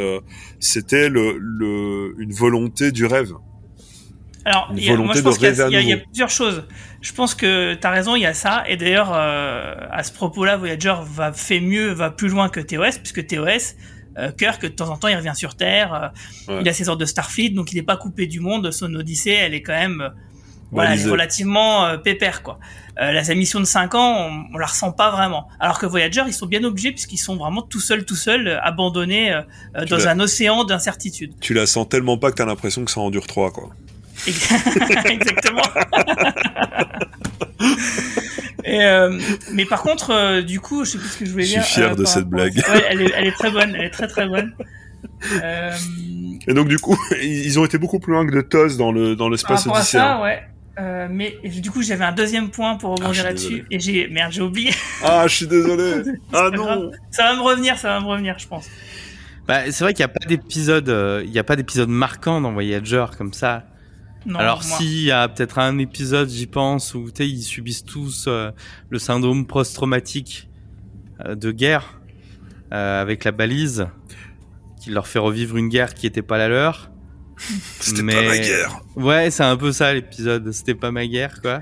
c'était le, le une volonté du rêve Alors, y a- moi je pense qu'il y, a- y y plusieurs choses. Je pense que tu as raison, il y a ça. Et d'ailleurs, euh, à ce propos-là, Voyager va fait mieux, va plus loin que TOS, puisque TOS, Kirk, de temps en temps, il revient sur Terre. euh, Ouais. Il a ses ordres de Starfleet, donc il n'est pas coupé du monde. Son Odyssée, elle est quand même euh, voilà, elle est Balisée. relativement euh, pépère, quoi. Euh, la sa mission de 5 ans, on, on la ressent pas vraiment. Alors que Voyager, ils sont bien obligés puisqu'ils sont vraiment tout seuls, tout seuls, euh, abandonnés euh, euh, dans un océan d'incertitude. tu la sens tellement pas que t'as l'impression que ça en dure trois quoi [laughs] Exactement. [laughs] Euh, mais par contre, euh, du coup, je sais plus ce que je voulais Je suis dire. fier euh, de par cette blague. Ouais, elle est, elle est très bonne, elle est très très bonne. Euh, Et donc du coup, [laughs] ils ont été beaucoup plus loin que de TOS dans le dans par l'espace rapport à odysséen. ça, ouais. Euh, mais du coup, j'avais un deuxième point pour Ah, rebondir là-dessus. désolé. Et j'ai, merde, j'ai oublié. Ah, je suis désolé. [laughs] ah non. grave. Ça va me revenir, ça va me revenir, je pense. Bah, c'est vrai qu'il n'y a pas d'épisode, euh, il y a pas d'épisode marquant dans Voyager comme ça. Non, Alors moi. s'il y a peut-être un épisode, j'y pense, où ils subissent tous euh, le syndrome post-traumatique euh, de guerre euh, avec la balise qui leur fait revivre une guerre qui était pas la leur. [laughs] C'était Mais- pas ma guerre. Ouais, c'est un peu ça l'épisode. C'était pas ma guerre, quoi.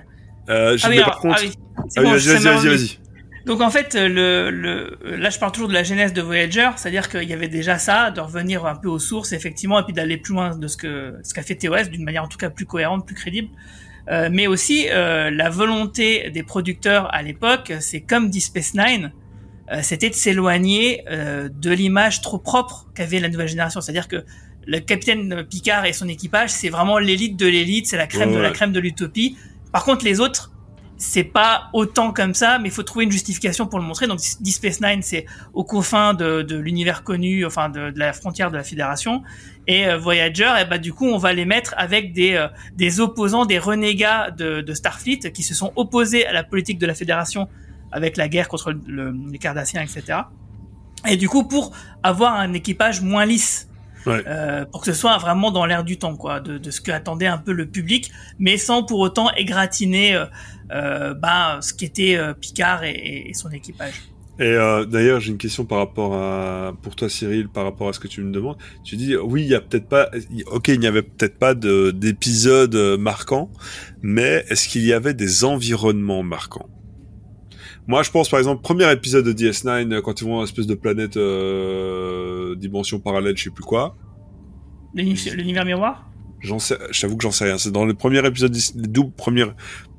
Euh, j'ai Ah mais alors- par contre. ah oui. Ah oui, vas-y, vas-y, vas-y. Donc en fait, le, le, là je parle toujours de la genèse de Voyager, c'est-à-dire qu'il y avait déjà ça, de revenir un peu aux sources effectivement, et puis d'aller plus loin de ce que ce qu'a fait TOS, d'une manière en tout cas plus cohérente, plus crédible. Euh, mais aussi euh, la volonté des producteurs à l'époque, c'est comme Deep Space Nine, euh, c'était de s'éloigner euh, de l'image trop propre qu'avait la nouvelle génération, c'est-à-dire que le capitaine Picard et son équipage, c'est vraiment l'élite de l'élite, c'est la crème Ouais, de la crème de l'utopie. Par contre, les autres, c'est pas autant comme ça, mais il faut trouver une justification pour le montrer. Donc, Deep Space Nine, c'est aux confins de, de l'univers connu, enfin de, de la frontière de la Fédération. Et euh, Voyager, et bah du coup, on va les mettre avec des euh, des opposants, des renégats de, de Starfleet qui se sont opposés à la politique de la Fédération avec la guerre contre le- les Cardassiens, etc. Et du coup, pour avoir un équipage moins lisse. Ouais. Euh, pour que ce soit vraiment dans l'air du temps, quoi, de, de ce que attendait un peu le public, mais sans pour autant égratigner euh, euh, bah, ce qu'était Picard et, son équipage. Et d'ailleurs, j'ai une question par rapport à pour toi, Cyril, par rapport à ce que tu me demandes. Tu dis oui, il y a peut-être pas. Ok, il n'y avait peut-être pas de d'épisodes euh, marquants, mais est-ce qu'il y avait des environnements marquants? Moi, je pense par exemple premier épisode de DS9 euh, quand ils vont dans une espèce de planète euh, dimension parallèle, je sais plus quoi. L'univers miroir? J'en sais, j'avoue que j'en sais rien. C'est dans le premier épisode, les double premiers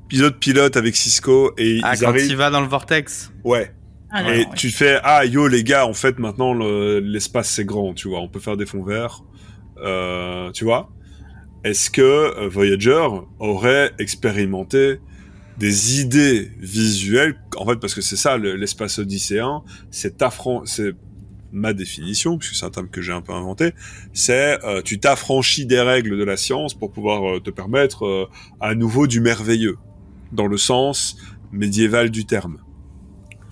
épisodes pilote avec Cisco et Ah, ils quand arrivent. il va dans le vortex. Ouais. ah, Et ouais. tu fais ah yo les gars en fait maintenant le- l'espace c'est grand tu vois on peut faire des fonds verts euh, tu vois est-ce que euh, Voyager aurait expérimenté des idées visuelles en fait parce que c'est ça le- l'espace odysséen c'est c'est ma définition puisque c'est un terme que j'ai un peu inventé c'est euh, tu t'affranchis des règles de la science pour pouvoir euh, te permettre euh, à nouveau du merveilleux dans le sens médiéval du terme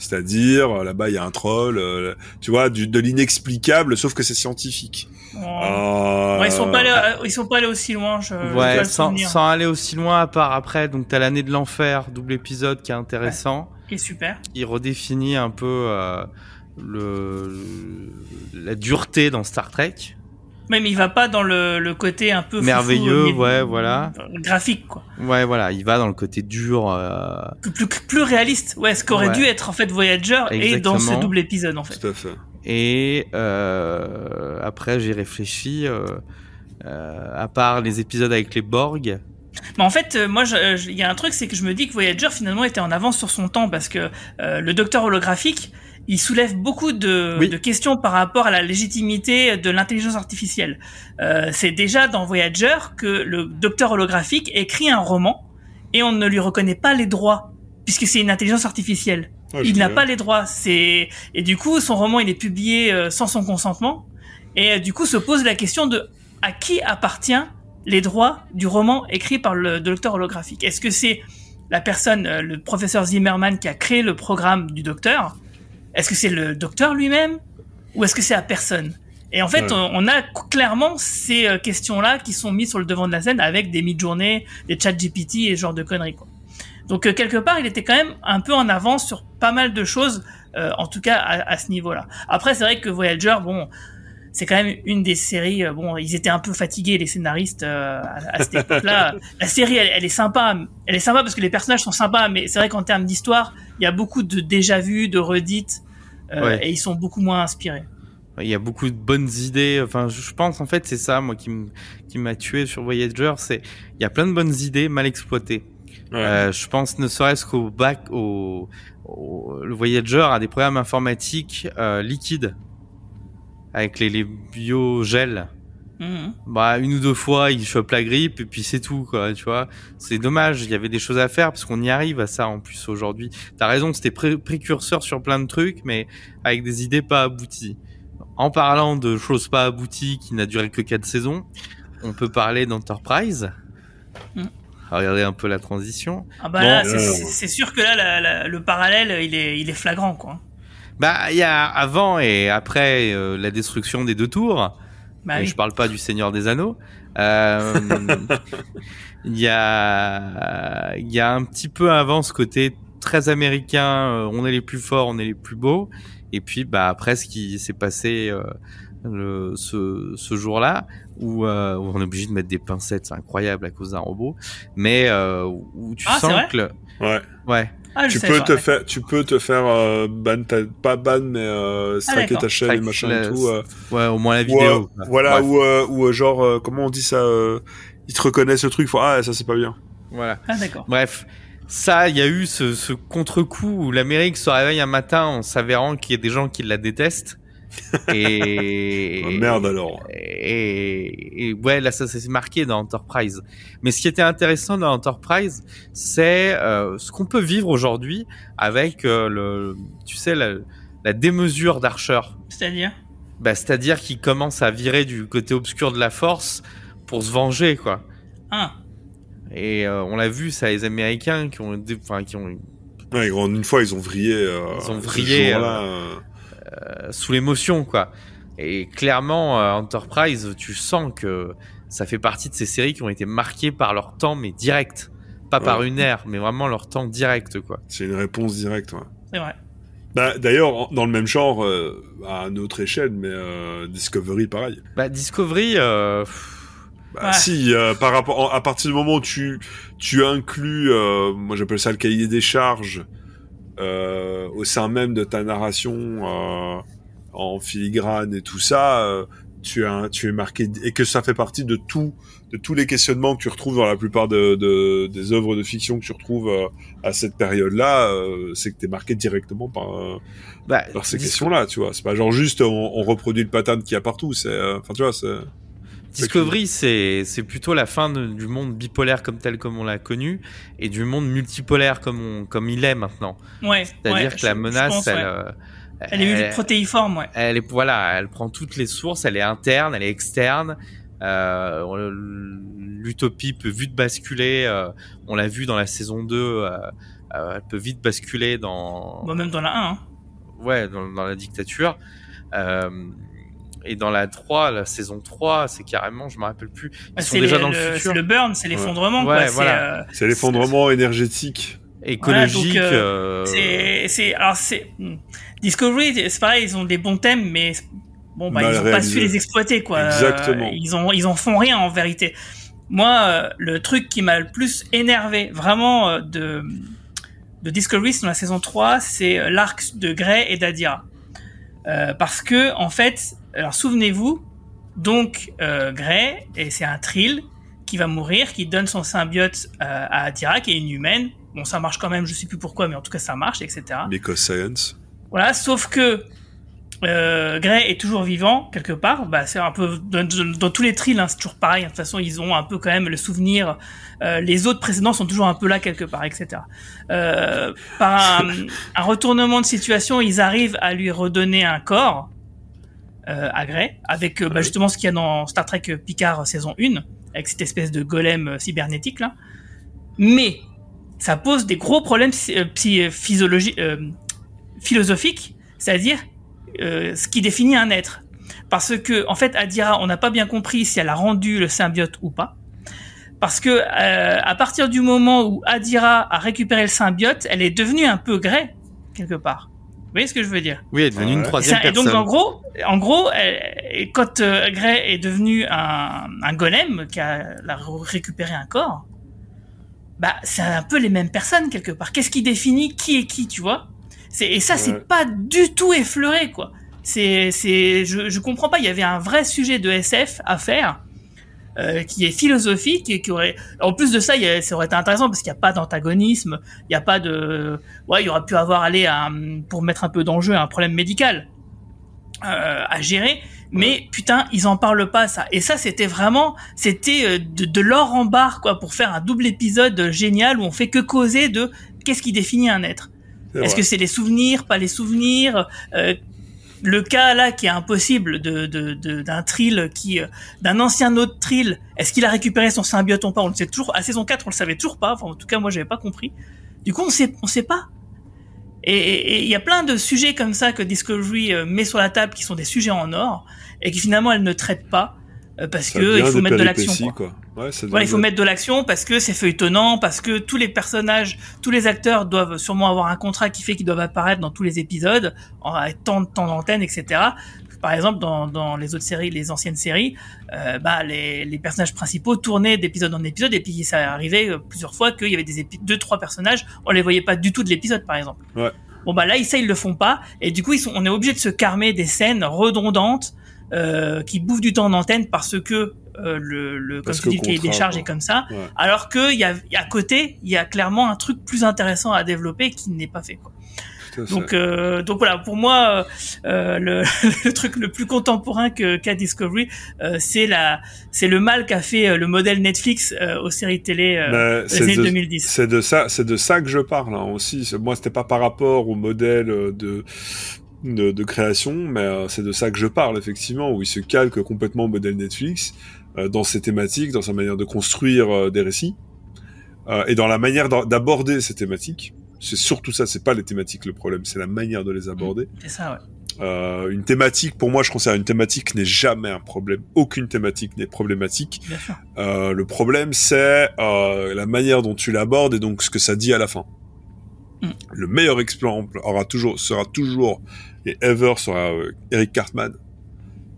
c'est-à-dire, euh, là-bas, il y a un troll, euh, tu vois, du, de l'inexplicable, sauf que c'est scientifique. Oh. Euh, Ouais, ils sont pas allés, ils sont pas allés aussi loin. Je, ouais, sans, aller aussi loin à part après. Donc t'as l'année de l'enfer, double épisode qui est intéressant. Qui est super. Il redéfinit un peu euh, le, la dureté dans Star Trek. Même il va pas dans le, le côté un peu Merveilleux, ouais, voilà. euh, graphique quoi. Ouais, voilà, il va dans le côté dur. euh, Plus, plus, plus réaliste. Ouais, ce qu'aurait Ouais. dû être en fait Voyager et dans ce double épisode en fait. Tout à fait. Et euh, après, j'ai réfléchi. euh, euh, à part les épisodes avec les Borg, Mais en fait, moi, il y a un truc, c'est que je me dis que Voyager finalement était en avance sur son temps parce que euh, le docteur holographique, il soulève beaucoup de, Oui. de questions par rapport à la légitimité de l'intelligence artificielle. Euh, c'est déjà dans Voyager que le docteur holographique écrit un roman et on ne lui reconnaît pas les droits puisque c'est une intelligence artificielle. Ouais, il n'a pas les droits. C'est et du coup son roman il est publié euh, sans son consentement et euh, du coup se pose la question de à qui appartient les droits du roman écrit par le docteur holographique? Est-ce que c'est la personne, euh, le professeur Zimmerman qui a créé le programme du docteur Est-ce que c'est le docteur lui-même ou est-ce que c'est la personne? Et en fait, Ouais. on, a clairement ces euh, questions-là qui sont mises sur le devant de la scène avec des mid-journées, des chat GPT et ce genre de conneries. Quoi. Donc euh, quelque part, il était quand même un peu en avance sur pas mal de choses, euh, en tout cas à, à ce niveau-là. Après, c'est vrai que Voyager, bon, c'est quand même une des séries. euh, bon, ils étaient un peu fatigués les scénaristes euh, à, à cette époque-là. [laughs] La série, elle, elle est sympa. Elle est sympa parce que les personnages sont sympas, mais c'est vrai qu'en termes d'histoire, il y a beaucoup de déjà vu, de redites, euh, Ouais. et ils sont beaucoup moins inspirés. il y a beaucoup de bonnes idées. Enfin, je pense en fait c'est ça moi qui m'a tué sur Voyager, c'est il y a plein de bonnes idées mal exploitées. Ouais. Euh, je pense ne serait-ce qu'au bac, au, au- le Voyager a des programmes informatiques euh, liquides avec les, les biogels. Mhm. Bah une ou deux fois il chope la grippe et puis c'est tout quoi, tu vois. C'est dommage, il y avait des choses à faire parce qu'on y arrive à ça en plus aujourd'hui. T'as raison, c'était pré- précurseur sur plein de trucs, mais avec des idées pas abouties. En parlant de choses pas abouties qui n'a duré que quatre saisons, on peut parler d'Enterprise. Mm. Regardez un peu la transition. Ah bah Bon, c'est- sûr que là, la- la- le parallèle, il est, il est flagrant, quoi. Bah, il y a avant et après euh, la destruction des deux tours. Bah et oui. je parle pas du Seigneur des Anneaux. Euh, [laughs] Il y a, il y a un petit peu avant ce côté très américain. euh, on est les plus forts, on est les plus beaux. Et puis, bah après, ce qui s'est passé euh, le, ce, ce jour-là, où, euh, où on est obligé de mettre des pincettes, c'est incroyable à cause d'un robot. Mais euh, où tu Ah, sens que, le- Ouais. ouais, Ah, Tu peux, te faire, tu peux te faire euh, ban ta- pas ban, mais euh, striker d'accord. ta chaîne et machin la- et tout. euh, ouais, au moins la ou, vidéo. euh, quoi. voilà, ou, euh, ou euh, genre, euh, comment on dit ça euh, Ils te reconnaissent le truc, font Ah, ça c'est pas bien. voilà. Ah, d'accord. Bref, ça, il y a eu ce, ce contre-coup où l'Amérique se réveille un matin en s'avérant qu'il y a des gens qui la détestent. Et Ah, merde alors. Et, et ouais, là, ça, ça s'est marqué dans Enterprise. Mais ce qui était intéressant dans Enterprise, c'est euh, ce qu'on peut vivre aujourd'hui avec euh, le, tu sais, la, la démesure d'Archer. C'est-à-dire? Bah, c'est-à-dire qu'il commence à virer du côté obscur de la Force pour se venger, quoi. Ah, Et euh, on l'a vu, ça, les Américains qui ont, enfin, qui ont Ouais, gros, une fois, ils ont vrillé. euh, Ils ont vrillé, euh, sous l'émotion, quoi. Et clairement, euh, Enterprise, tu sens que ça fait partie de ces séries qui ont été marquées par leur temps, mais direct. Pas par une ère, mais vraiment leur temps direct, quoi. C'est une réponse directe. Ouais. c'est vrai. Bah, D'ailleurs, dans le même genre, euh, à une autre échelle, mais euh, Discovery, pareil. Bah, Discovery, euh, Bah, Ouais. Si, euh, par rapport, à partir du moment où tu, tu inclus, euh, moi j'appelle ça le cahier des charges, euh, au sein même de ta narration euh, en filigrane et tout ça, euh, tu, as, tu es marqué et que ça fait partie de tout, de tous les questionnements que tu retrouves dans la plupart de, de- des œuvres de fiction que tu retrouves euh, à cette période-là, euh, c'est que tu es marqué directement par, euh, bah, par ces questions-là, tu vois. C'est pas genre juste on, on reproduit le pattern qu'il y a partout, c'est, euh, enfin tu vois, c'est. Discovery, c'est plutôt la fin de- du monde bipolaire comme tel comme on l'a connu et du monde multipolaire comme on comme il est maintenant. Ouais. C'est-à-dire ouais, que la menace, pense, elle, ouais. euh, Elle est vue protéiforme, ouais. elle est voilà, elle prend toutes les sources, elle est interne, elle est externe. Euh, L'utopie peut vite basculer. euh, on l'a vu dans la saison 2. euh, euh, elle peut vite basculer dans Bon, même dans la 1. Hein. ouais dans, dans la dictature. Euh, et dans la 3, la saison 3, c'est carrément, je me rappelle plus. Ils sont c'est déjà les- dans le, le, futur c'est le burn, c'est l'effondrement, Ouais, quoi. voilà. C'est, euh, C'est l'effondrement énergétique. écologique. Voilà, donc, euh, C'est, c'est, alors c'est hmm. Discovery, c'est pareil, ils ont des bons thèmes, mais bon, bah, Mal ils ont pas réalisé. su les exploiter, quoi. Exactement. Euh, ils ont, ils en font rien en vérité. Moi, euh, le truc qui m'a le plus énervé, vraiment euh, de de Discovery, c'est dans la saison 3, c'est euh, l'arc de Grey et d'Adira. Euh, parce que en fait, alors souvenez-vous, donc euh, Grey, et c'est un Trill qui va mourir, qui donne son symbiote euh, à Adira, qui est une humaine. Bon, ça marche quand même, je sais plus pourquoi, mais en tout cas ça marche, etc. Because Science. Voilà, sauf que euh, Grey est toujours vivant quelque part. Bah, c'est un peu dans, tous les trills, hein, c'est toujours pareil. De toute façon, ils ont un peu quand même le souvenir. Euh, les autres précédents sont toujours un peu là quelque part, etc. Euh, par un, [laughs] un retournement de situation, ils arrivent à lui redonner un corps euh, à Grey, avec euh, bah, justement ce qu'il y a dans Star Trek Picard saison 1, avec cette espèce de golem cybernétique là. Mais ça pose des gros problèmes psy- psy- physiologi- euh, philosophiques, c'est-à-dire euh, ce qui définit un être. Parce que, en fait, Adira, on n'a pas bien compris si elle a rendu le symbiote ou pas. Parce que euh, à partir du moment où Adira a récupéré le symbiote, elle est devenue un peu Grey quelque part. Vous voyez ce que je veux dire? Oui, elle est devenue une et, troisième ça- et personne. donc en gros, en gros, elle- et quand euh, Grey est devenu un, un golem qui a, a récupéré un corps, bah c'est un peu les mêmes personnes quelque part. Qu'est-ce qui définit qui est qui, tu vois? Et ça Ouais. c'est pas du tout effleuré quoi. C'est c'est je je comprends pas. Il y avait un vrai sujet de SF à faire. euh, qui est philosophique et qui aurait en plus de ça il y a- ça aurait été intéressant parce qu'il n'y a pas d'antagonisme il n'y a pas de ouais il y aurait pu avoir aller un, pour mettre un peu d'enjeu un problème médical euh, à gérer mais putain ils en parlent pas ça et ça c'était vraiment c'était euh, de, de l'or en barre quoi pour faire un double épisode génial où on fait que causer de qu'est-ce qui définit un être? Est-ce que c'est les souvenirs, pas les souvenirs euh, Le cas là qui est impossible de de- de- d'un trill qui euh, d'un ancien autre trill, est-ce qu'il a récupéré son symbiote ou pas? On le sait toujours. À saison 4, on le savait toujours pas. Enfin, en tout cas, moi, j'avais pas compris. Du coup, on sait on sait pas. Et- il y a plein de sujets comme ça que Discovery euh, met sur la table qui sont des sujets en or et qui finalement elle ne traite pas. euh, parce que il faut mettre de l'action. Quoi. Ouais, voilà, il faut mettre de l'action parce que c'est feuilletonnant, parce que tous les personnages, tous les acteurs doivent sûrement avoir un contrat qui fait qu'ils doivent apparaître dans tous les épisodes, en tant de temps d'antenne, etc. Par exemple, dans, dans les autres séries, les anciennes séries, euh, bah, les, les, personnages principaux tournaient d'épisode en épisode, et puis ça arrivait euh, plusieurs fois qu'il y avait des deux, trois personnages, on les voyait pas du tout de l'épisode, par exemple. Ouais. Bon bah là, ils ça ils le font pas, et du coup, ils sont, on est obligé de se carmer des scènes redondantes euh, qui bouffent du temps d'antenne parce que euh, le, le comme tu dis, le cahier des charges est comme ça, alors que il y a, à côté, il y a clairement un truc plus intéressant à développer qui n'est pas fait. Quoi. Donc, euh, donc voilà, pour moi, euh, le, [laughs] le, truc le plus contemporain que qu'a Discovery, euh, c'est la, c'est le mal qu'a fait euh, le modèle Netflix euh, aux séries télé euh, des années 2010. C'est de ça, c'est de ça que je parle hein, aussi. Moi, c'était pas par rapport au modèle de de, de création, mais euh, c'est de ça que je parle effectivement, où il se calque complètement au modèle Netflix euh, dans ses thématiques, dans sa manière de construire euh, des récits et dans la manière d'aborder ces thématiques. C'est surtout ça, c'est pas les thématiques le problème, c'est la manière de les aborder. C'est ça, ouais. une thématique, pour moi, je considère une thématique n'est jamais un problème. Aucune thématique n'est problématique. Euh, le problème, c'est euh, la manière dont tu l'abordes et donc ce que ça dit à la fin. Mm. Le meilleur exemple aura toujours, sera toujours et Ever sera euh, Eric Cartman,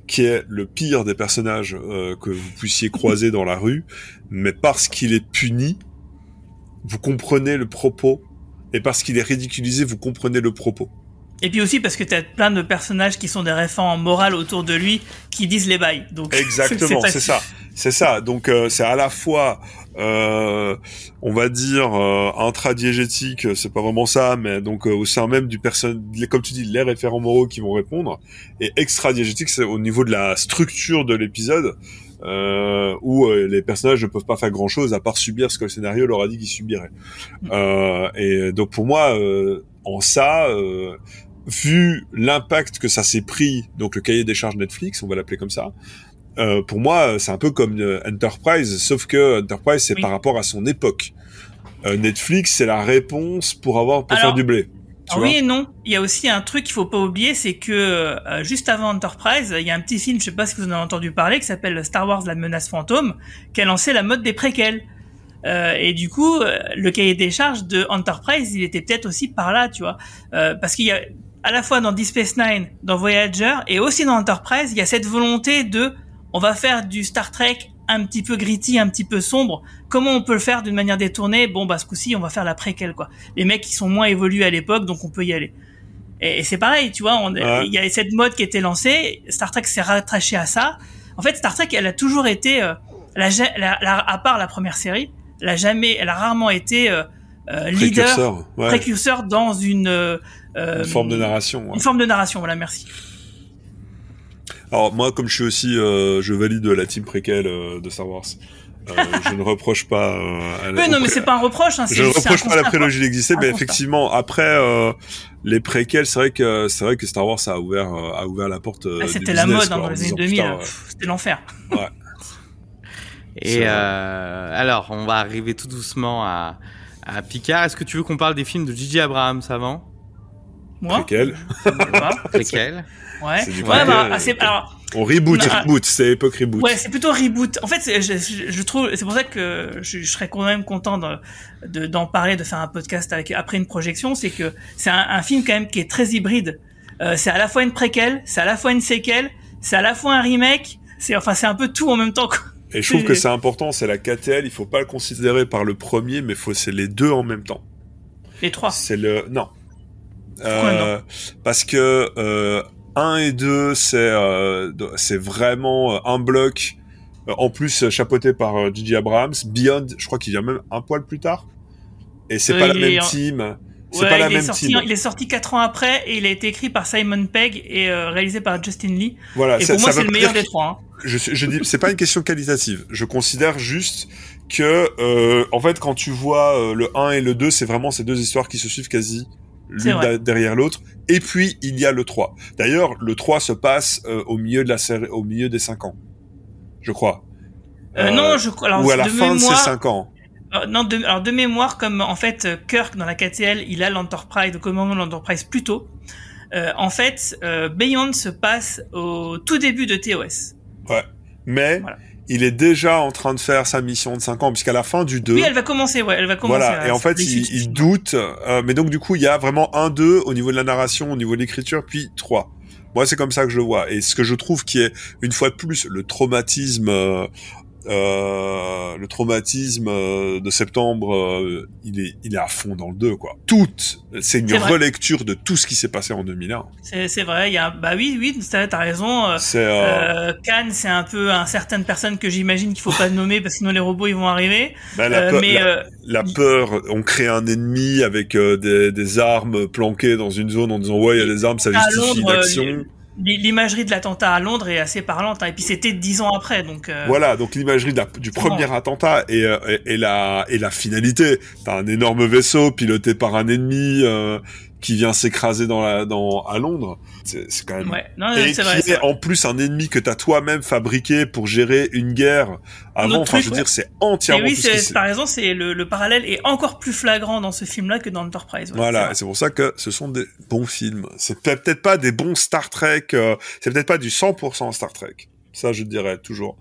qui est le pire des personnages euh, que vous puissiez croiser dans la rue, mais parce qu'il est puni, vous comprenez le propos, et parce qu'il est ridiculisé, vous comprenez le propos. Et puis aussi parce que tu as plein de personnages qui sont des référents moraux autour de lui qui disent les bails. Donc [laughs] exactement, c'est ça, c'est ça. Donc euh, c'est à la fois, euh, on va dire euh, intradiégétique, c'est pas vraiment ça, mais donc euh, au sein même du personne, comme tu dis, les référents moraux qui vont répondre, et extradiégétique, c'est au niveau de la structure de l'épisode. Euh, où les personnages ne peuvent pas faire grand chose à part subir ce que le scénario leur a dit qu'ils subiraient. Euh, et donc pour moi, en ça, vu l'impact que ça s'est pris, donc le cahier des charges Netflix, on va l'appeler comme ça, euh, pour moi, c'est un peu comme euh, Enterprise, sauf que Enterprise, c'est par rapport à son époque. Euh, Netflix, c'est la réponse pour avoir pour faire du blé. oui et non. Il y a aussi un truc qu'il faut pas oublier, c'est que euh, juste avant Enterprise, il y a un petit film, je sais pas si vous en avez entendu parler, qui s'appelle Star Wars: La menace fantôme, qui a lancé la mode des préquels. Euh, et du coup, le cahier des charges de Enterprise, il était peut-être aussi par là, tu vois, parce qu'il y a à la fois dans Deep Space Nine, dans Voyager et aussi dans Enterprise, il y a cette volonté de on va faire du Star Trek un petit peu gritty, un petit peu sombre. Comment on peut le faire d'une manière détournée? Bon, bah ce coup-ci, on va faire la préquelle quoi. Les mecs qui sont moins évolués à l'époque, donc on peut y aller. Et, c'est pareil, tu vois, il y a cette mode qui était lancée. Star Trek s'est rattaché à ça. En fait, Star Trek, elle a toujours été, euh, à part la première série, elle a jamais, elle a rarement été euh, euh, leader, précurseur, précurseur dans une une forme de narration. Une forme de narration, voilà, merci. Alors moi, comme je suis aussi, euh, je valide la team préquelle euh, de Star Wars. Euh, je ne reproche pas. Euh, oui, non, mais c'est pas un reproche. Hein, je ne reproche pas la prélogie d'exister, mais effectivement, après euh, les préquels, c'est vrai que c'est vrai que Star Wars a ouvert a ouvert la porte. Ah, c'était la mode hein, dans les années 2000. C'était l'enfer. Ouais. [laughs] Et alors, on va arriver tout doucement à, à Picard. Est-ce que tu veux qu'on parle des films de Gigi Abrams avant? Moi? Lesquels Lesquels Ouais. ouais bah, alors, on reboot, reboot, c'est époque reboot. Ouais, c'est plutôt reboot. En fait, je, je, trouve, c'est pour ça que je, je, serais quand même content d'en de, d'en parler, de faire un podcast avec après une projection. C'est que c'est un, un, film quand même qui est très hybride. Euh, c'est à la fois une préquelle, c'est à la fois une séquelle, c'est à la fois un remake. C'est enfin, c'est un peu tout en même temps. Quoi. Et je trouve que c'est important, c'est la KTL. Il faut pas le considérer par le premier, mais faut c'est les deux en même temps. Les trois. C'est le non. Euh, parce que euh, 1 et 2, c'est euh, c'est vraiment euh, un bloc. Euh, en plus, chapeauté par Gigi Abrams. Beyond, je crois qu'il vient même un poil plus tard. Et c'est pas la même team. C'est pas la même sorti, team. Il est sorti 4 ans après et il a été écrit par Simon Pegg et réalisé par Justin Lee. Voilà, et pour moi, c'est le meilleur des trois. Hein. Je, je dis, c'est pas une question qualitative. Je considère juste que, en fait, quand tu vois le 1 et le 2, c'est vraiment ces deux histoires qui se suivent quasi l'une derrière l'autre. Et puis il y a le 3. D'ailleurs, le 3 se passe euh, au milieu de la série, au milieu des 5 ans, je crois. Euh, non, je crois. Ou à la fin de ces 5 ans. Euh, non, de, alors de mémoire, comme en fait Kirk dans la KTL, il a l'Enterprise, le commandement de l'Enterprise plus tôt. en fait, Beyond se passe au tout début de TOS. Ouais. mais Voilà. Il est déjà en train de faire sa mission de 5 ans, puisqu'à la fin du 2, Oui, elle va commencer, ouais, elle va commencer. voilà, à et en fait, il, doute, euh, mais donc du coup, il y a vraiment un 2 au niveau de la narration, au niveau de l'écriture, puis 3. Moi, c'est comme ça que je le vois. Et ce que je trouve qui est, une fois de plus, le traumatisme, euh, euh, le traumatisme euh, de septembre, euh, il est, il est à fond dans le 2, quoi. Tout, c'est une relecture de tout ce qui s'est passé en 2001. C'est c'est vrai, il y a, bah oui, oui, t'as raison. euh, euh, Cannes, c'est un peu un certaines personnes que j'imagine qu'il faut pas nommer parce que sinon les robots ils vont arriver. bah, la, peur- mais la- la peur, on crée un ennemi avec des, des armes planquées dans une zone en disant ouais, il y a des armes, ça justifie l'action. L'i- l'imagerie de l'attentat à Londres est assez parlante. hein. Et puis c'était dix ans après, donc. euh, Voilà, donc l'imagerie du premier attentat et, euh, et, et la, et la finalité. T'as un énorme vaisseau piloté par un ennemi euh, qui vient s'écraser dans la, dans, à Londres. C'est c'est quand même... Ouais, non, Et c'est vrai. qui c'est est vrai. en plus un ennemi que t'as toi-même fabriqué pour gérer une guerre avant. autre Enfin, truc, je veux ouais. dire, c'est Et entièrement oui, ce qui c'est t'as raison, c'est le, le parallèle est encore plus flagrant dans ce film-là que dans Enterprise. ouais, Voilà, et c'est c'est pour ça que ce sont des bons films. C'est peut- peut-être pas des bons Star Trek, euh, c'est peut-être pas du 100% Star Trek. Ça, je dirais toujours.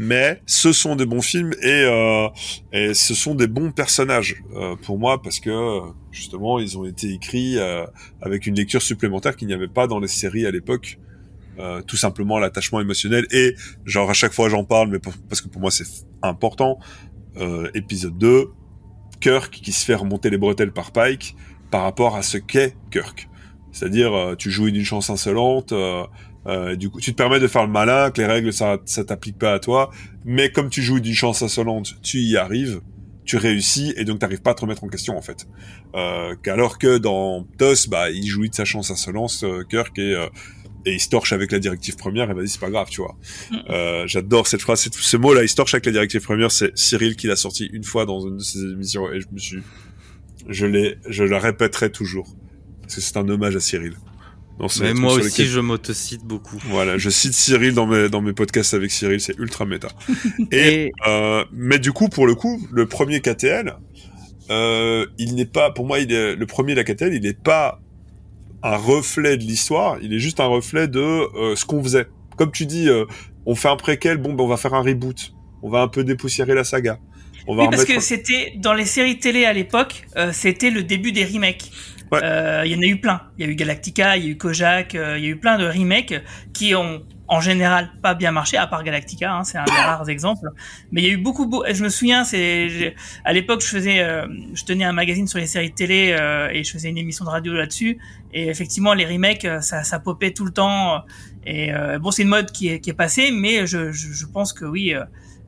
Mais ce sont des bons films et, euh, et ce sont des bons personnages euh, pour moi parce que justement ils ont été écrits euh, avec une lecture supplémentaire qu'il n'y avait pas dans les séries à l'époque. Euh, tout simplement l'attachement émotionnel et genre à chaque fois j'en parle mais parce que pour moi c'est important euh, épisode 2 Kirk qui se fait remonter les bretelles par Pike par rapport à ce qu'est Kirk. C'est-à-dire, euh, tu jouis d'une chance insolente, euh, du coup, tu te permets de faire le malin, que les règles, ça, ça t'applique pas à toi, mais comme tu jouis d'une chance insolente, tu y arrives, tu réussis, et donc t'arrives pas à te remettre en question, en fait. Euh, qu'alors que dans TOS, bah, il jouit de sa chance insolente, euh, Kirk, et, euh, et il se torche avec la directive première, et vas-y, c'est pas grave, tu vois. Mm. Euh, j'adore cette phrase, cette- ce mot-là, il se torche avec la directive première, c'est Cyril qui l'a sorti une fois dans une de ses émissions, et je me suis, je l'ai, je la répéterai toujours. Parce que c'est un hommage à Cyril. Dans Mais moi aussi, je m'autocite beaucoup. Voilà, je cite Cyril dans mes, dans mes podcasts avec Cyril, c'est ultra méta. [laughs] Et, Et euh, mais du coup, pour le coup, le premier KTL, euh, il n'est pas, pour moi, il est, le premier la KTL, il n'est pas un reflet de l'histoire, il est juste un reflet de euh, ce qu'on faisait. Comme tu dis, euh, on fait un préquel, bon, ben on va faire un reboot, on va un peu dépoussiérer la saga. On va Oui, parce remettre... que c'était dans les séries télé à l'époque, euh, c'était le début des remakes. Ouais. Euh, Il y en a eu plein. Il y a eu Galactica, il y a eu Kojak, euh, il y a eu plein de remakes qui ont en général pas bien marché, à part Galactica, hein, c'est un des rares exemples. Mais il y a eu beaucoup, beau- je me souviens, c'est à l'époque je faisais, euh, je tenais un magazine sur les séries de télé euh, et je faisais une émission de radio là-dessus. Et effectivement, les remakes, ça, ça popait tout le temps. Et euh, bon, c'est une mode qui est, qui est passée, mais je, je, je pense que oui.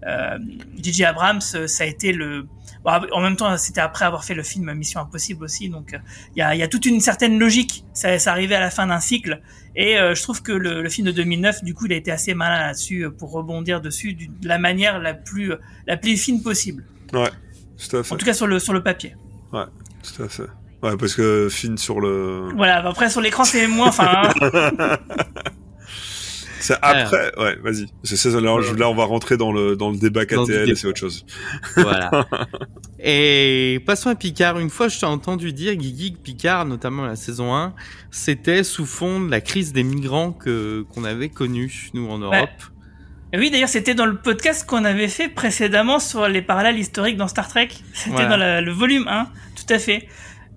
Euh, euh. Abrams, euh, ça a été le. Bon, en même temps, c'était après avoir fait le film Mission Impossible aussi, donc euh, il y, a, il y a toute une certaine logique. Ça, ça arrivait à la fin d'un cycle, et euh, je trouve que le, le film de 2009, du coup, il a été assez malin là-dessus euh, pour rebondir dessus du- de la manière la plus la plus fine possible. Tout à fait. En tout cas sur le sur le papier. Tout à fait. Ouais, parce que Finn sur le... Voilà. Après sur l'écran, c'est moins. Enfin, hein. [laughs] C'est après, ouais, vas-y. C'est ça, là, là, on va rentrer dans le, dans le débat KTL et c'est autre chose. voilà. [laughs] Et passons à Picard. Une fois, je t'ai entendu dire, Guigui, que Picard, notamment la saison 1, c'était sous fond de la crise des migrants que qu'on avait connue, nous, en Europe. Et oui, d'ailleurs, c'était dans le podcast qu'on avait fait précédemment sur les parallèles historiques dans Star Trek. C'était Voilà. dans la- le volume 1, tout à fait.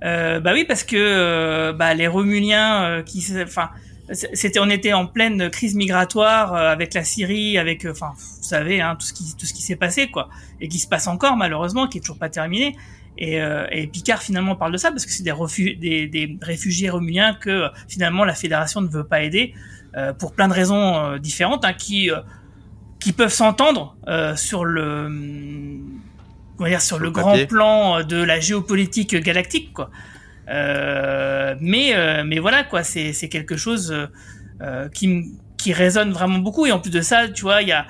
Euh, bah oui, parce que euh, bah, les Romuliens, euh, qui, enfin, c'était, on était en pleine crise migratoire euh, avec la Syrie, avec, euh, enfin, vous savez, hein, tout ce qui, tout ce qui s'est passé, quoi, et qui se passe encore malheureusement, qui est toujours pas terminé. Et, euh, et Picard finalement parle de ça parce que c'est des, des, des réfugiés romuliens que euh, finalement la Fédération ne veut pas aider euh, pour plein de raisons euh, différentes, hein, qui euh, qui peuvent s'entendre euh, sur le hum, comment dire sur, Sur le, le grand plan de la géopolitique galactique quoi. Euh, mais euh, mais voilà quoi, c'est c'est quelque chose euh, qui qui résonne vraiment beaucoup et en plus de ça, tu vois, il y a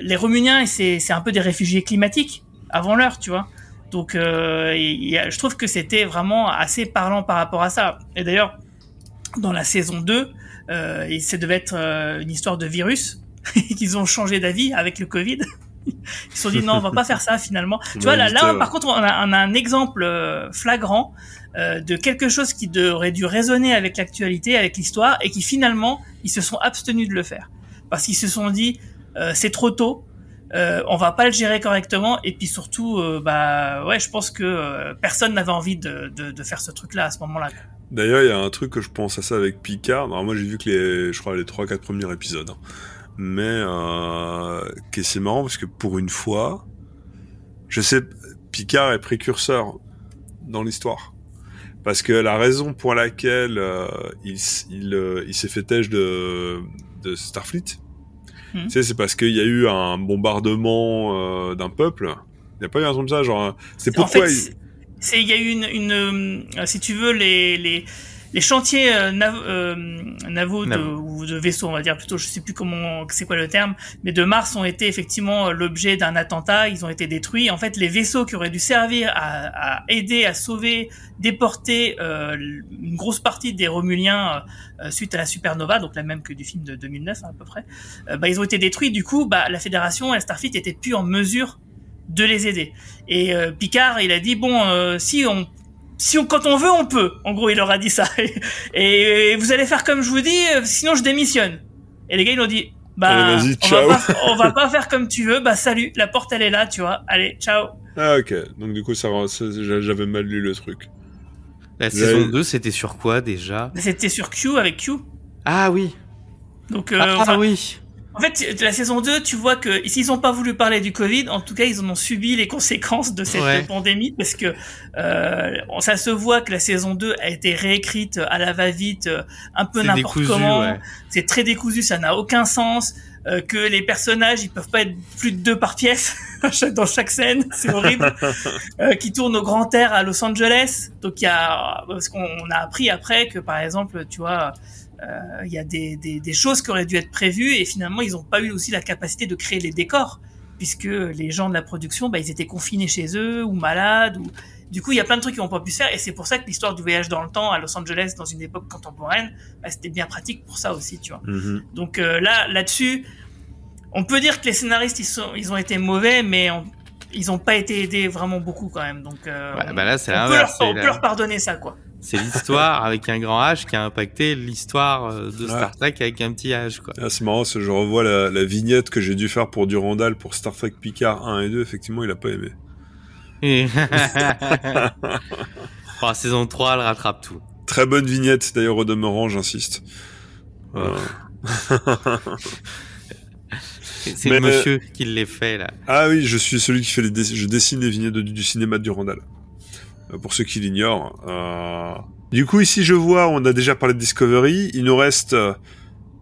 les Romuniens, c'est c'est un peu des réfugiés climatiques avant l'heure, tu vois. Donc euh, y a- je trouve que c'était vraiment assez parlant par rapport à ça. Et d'ailleurs, dans la saison 2, euh, ça devait être une histoire de virus, [laughs] qu'ils ont changé d'avis avec le Covid. Ils se sont dit non, on va pas faire ça finalement. [laughs] Tu vois, là, là, par contre, on a, on a un exemple euh, flagrant euh, de quelque chose qui aurait dû résonner avec l'actualité, avec l'histoire, et qui finalement, ils se sont abstenus de le faire. Parce qu'ils se sont dit, euh, c'est trop tôt. Euh, on va pas le gérer correctement et puis surtout euh, bah ouais je pense que euh, personne n'avait envie de, de, de, faire ce truc là à ce moment là d'ailleurs il y a un truc que je pense à ça avec Picard alors moi j'ai vu que les je crois les trois quatre premiers épisodes hein. Mais euh, c'est marrant parce que pour une fois je sais Picard est précurseur dans l'histoire parce que la raison pour laquelle euh, il, il, euh, il s'est fait têche de, de Starfleet Mmh. Tu sais, c'est parce qu'il y a eu un bombardement euh, d'un peuple. Il n'y a pas eu un truc comme ça, genre. C'est pourquoi. En fait, il... il y a eu une, une euh, si tu veux, les, les, les chantiers euh, nav euh, navaux de, ou de vaisseaux, on va dire plutôt, je sais plus comment, c'est quoi le terme, mais de Mars ont été effectivement l'objet d'un attentat. Ils ont été détruits. En fait, les vaisseaux qui auraient dû servir à, à aider à sauver, déporter euh, une grosse partie des Romuliens euh, suite à la supernova, donc la même que du film de 2009 hein, à peu près, euh, bah, ils ont été détruits. Du coup, bah, la Fédération, la Starfleet, était plus en mesure de les aider. Et euh, Picard, il a dit bon, euh, si on si on, quand on veut, on peut. En gros, il leur a dit ça. [laughs] Et, et, vous allez faire comme je vous dis, sinon je démissionne. Et les gars, ils ont dit, bah, Allez, on, va pas, [laughs] on va pas faire comme tu veux. Bah, salut, la porte elle est là, tu vois. Allez, ciao. Ah, ok. Donc, du coup, ça, j'avais mal lu le truc. La saison 2, c'était sur quoi déjà? C'était sur Q avec Q. Ah oui. Donc, euh, ah, enfin, oui. En fait, la saison 2, tu vois que s'ils n'ont pas voulu parler du Covid, en tout cas, ils en ont subi les conséquences de cette Ouais. pandémie parce que euh, ça se voit que la saison 2 a été réécrite à la va-vite, euh, un peu n'importe comment. ouais. C'est très décousu, ça n'a aucun sens. euh, que les personnages, ils peuvent pas être plus de deux par pièce [laughs] dans chaque scène, [laughs] c'est horrible. euh, qui tournent au grand air à Los Angeles. Donc il y a parce qu'on a appris après que par exemple, tu vois, euh, il y a des, des, des, choses qui auraient dû être prévues et finalement ils n'ont pas eu aussi la capacité de créer les décors puisque les gens de la production, bah, ils étaient confinés chez eux ou malades ou du coup il y a plein de trucs qui n'ont pas pu se faire et c'est pour ça que l'histoire du voyage dans le temps à Los Angeles dans une époque contemporaine, bah, c'était bien pratique pour ça aussi, tu vois. Mm -hmm. Donc euh, là là-dessus, on peut dire que les scénaristes ils sont ils ont été mauvais mais on, ils ont pas été aidés vraiment beaucoup quand même. Donc euh, ouais, bah là c'est on, peut leur, on peut leur pardonner ça quoi. C'est l'histoire [laughs] avec un grand H qui a impacté l'histoire de Star Trek avec un petit H. Quoi. Ah, c'est marrant, je revois la, la vignette que j'ai dû faire pour Durandal pour Star Trek Picard 1 et 2. Effectivement, il a pas aimé. [laughs] Oh, saison 3, elle rattrape tout. Très bonne vignette, d'ailleurs, au demeurant, j'insiste. Euh... [laughs] C'est le monsieur euh... qui les fait, là. Ah oui, je suis celui qui fait les... Je dessine les vignettes du, du cinéma de Durandal pour ceux qui l'ignorent. Euh... Du coup, ici, je vois, on a déjà parlé de Discovery. Il nous reste euh,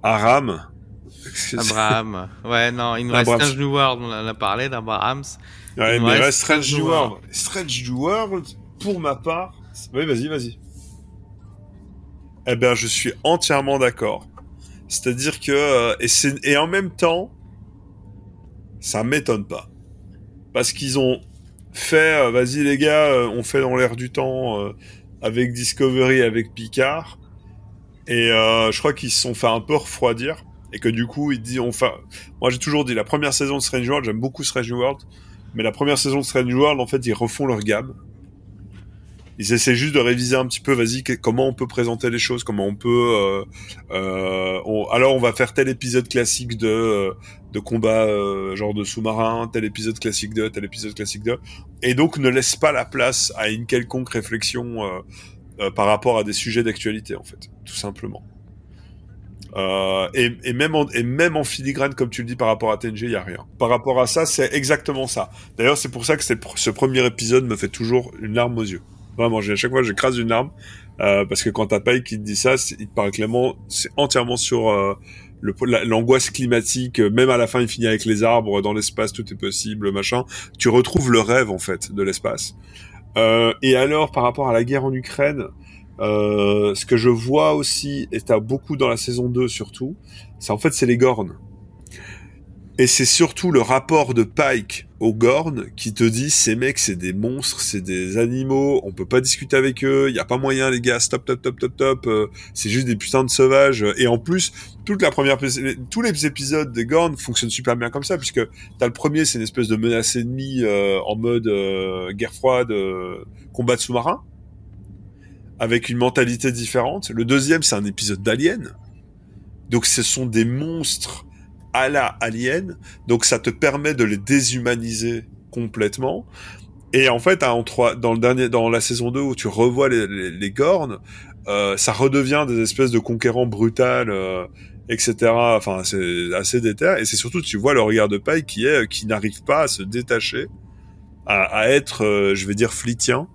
Aram. Abraham. Ouais, non, il nous reste Strange New World. On en a parlé d'Abrahams. Ouais, il mais il reste Strange New World. Strange New World, pour ma part. Oui, vas-y, vas-y. Eh ben, je suis entièrement d'accord. C'est-à-dire que euh, et, et en même temps, ça m'étonne pas, parce qu'ils ont fait, euh, vas-y les gars, euh, on fait dans l'air du temps euh, avec Discovery, avec Picard, et euh, je crois qu'ils se sont fait un peu refroidir, et que du coup ils disent, on fait... moi j'ai toujours dit la première saison de Strange World, j'aime beaucoup Strange World, mais la première saison de Strange World, en fait, ils refont leur gamme. Ils essaient juste de réviser un petit peu, vas-y, comment on peut présenter les choses, comment on peut. Euh, euh, on, alors, on va faire tel épisode classique de de combat euh, genre de sous-marin, tel épisode classique de, tel épisode classique de, et donc ne laisse pas la place à une quelconque réflexion euh, euh, par rapport à des sujets d'actualité, en fait, tout simplement. Euh, et, et, même en, et même en filigrane, comme tu le dis, par rapport à TNG, il y a rien. Par rapport à ça, c'est exactement ça. D'ailleurs, c'est pour ça que ce premier épisode me fait toujours une larme aux yeux. Vraiment, à chaque fois, j'écrase une larme euh, parce que quand t'as Pike qui te dit ça, il te parle clairement, c'est entièrement sur euh, l'angoisse climatique. Même à la fin, il finit avec les arbres dans l'espace, tout est possible, machin. Tu retrouves le rêve en fait de l'espace. Euh, et alors, par rapport à la guerre en Ukraine, euh, ce que je vois aussi, et t'as beaucoup dans la saison 2 surtout, c'est en fait c'est les Gornes. Et c'est surtout le rapport de Pike aux Gornes qui te dit ces mecs c'est des monstres, c'est des animaux, on peut pas discuter avec eux, il y a pas moyen les gars, stop stop stop stop stop, euh, c'est juste des putains de sauvages et en plus toute la première tous les épisodes des Gornes fonctionnent super bien comme ça puisque t'as le premier c'est une espèce de menace ennemie euh, en mode euh, guerre froide, combat de sous-marin avec une mentalité différente. Le deuxième c'est un épisode d'Alien. Donc ce sont des monstres à la Alien, donc ça te permet de les déshumaniser complètement. Et en fait, en trois, dans le dernier, dans la saison 2 où tu revois les, les, les Gorn, euh, ça redevient des espèces de conquérants brutales, euh, etc. Enfin, c'est assez déter. Et c'est surtout, tu vois le regard de paille qui est, qui n'arrive pas à se détacher, à, à être, euh, je vais dire, flitien.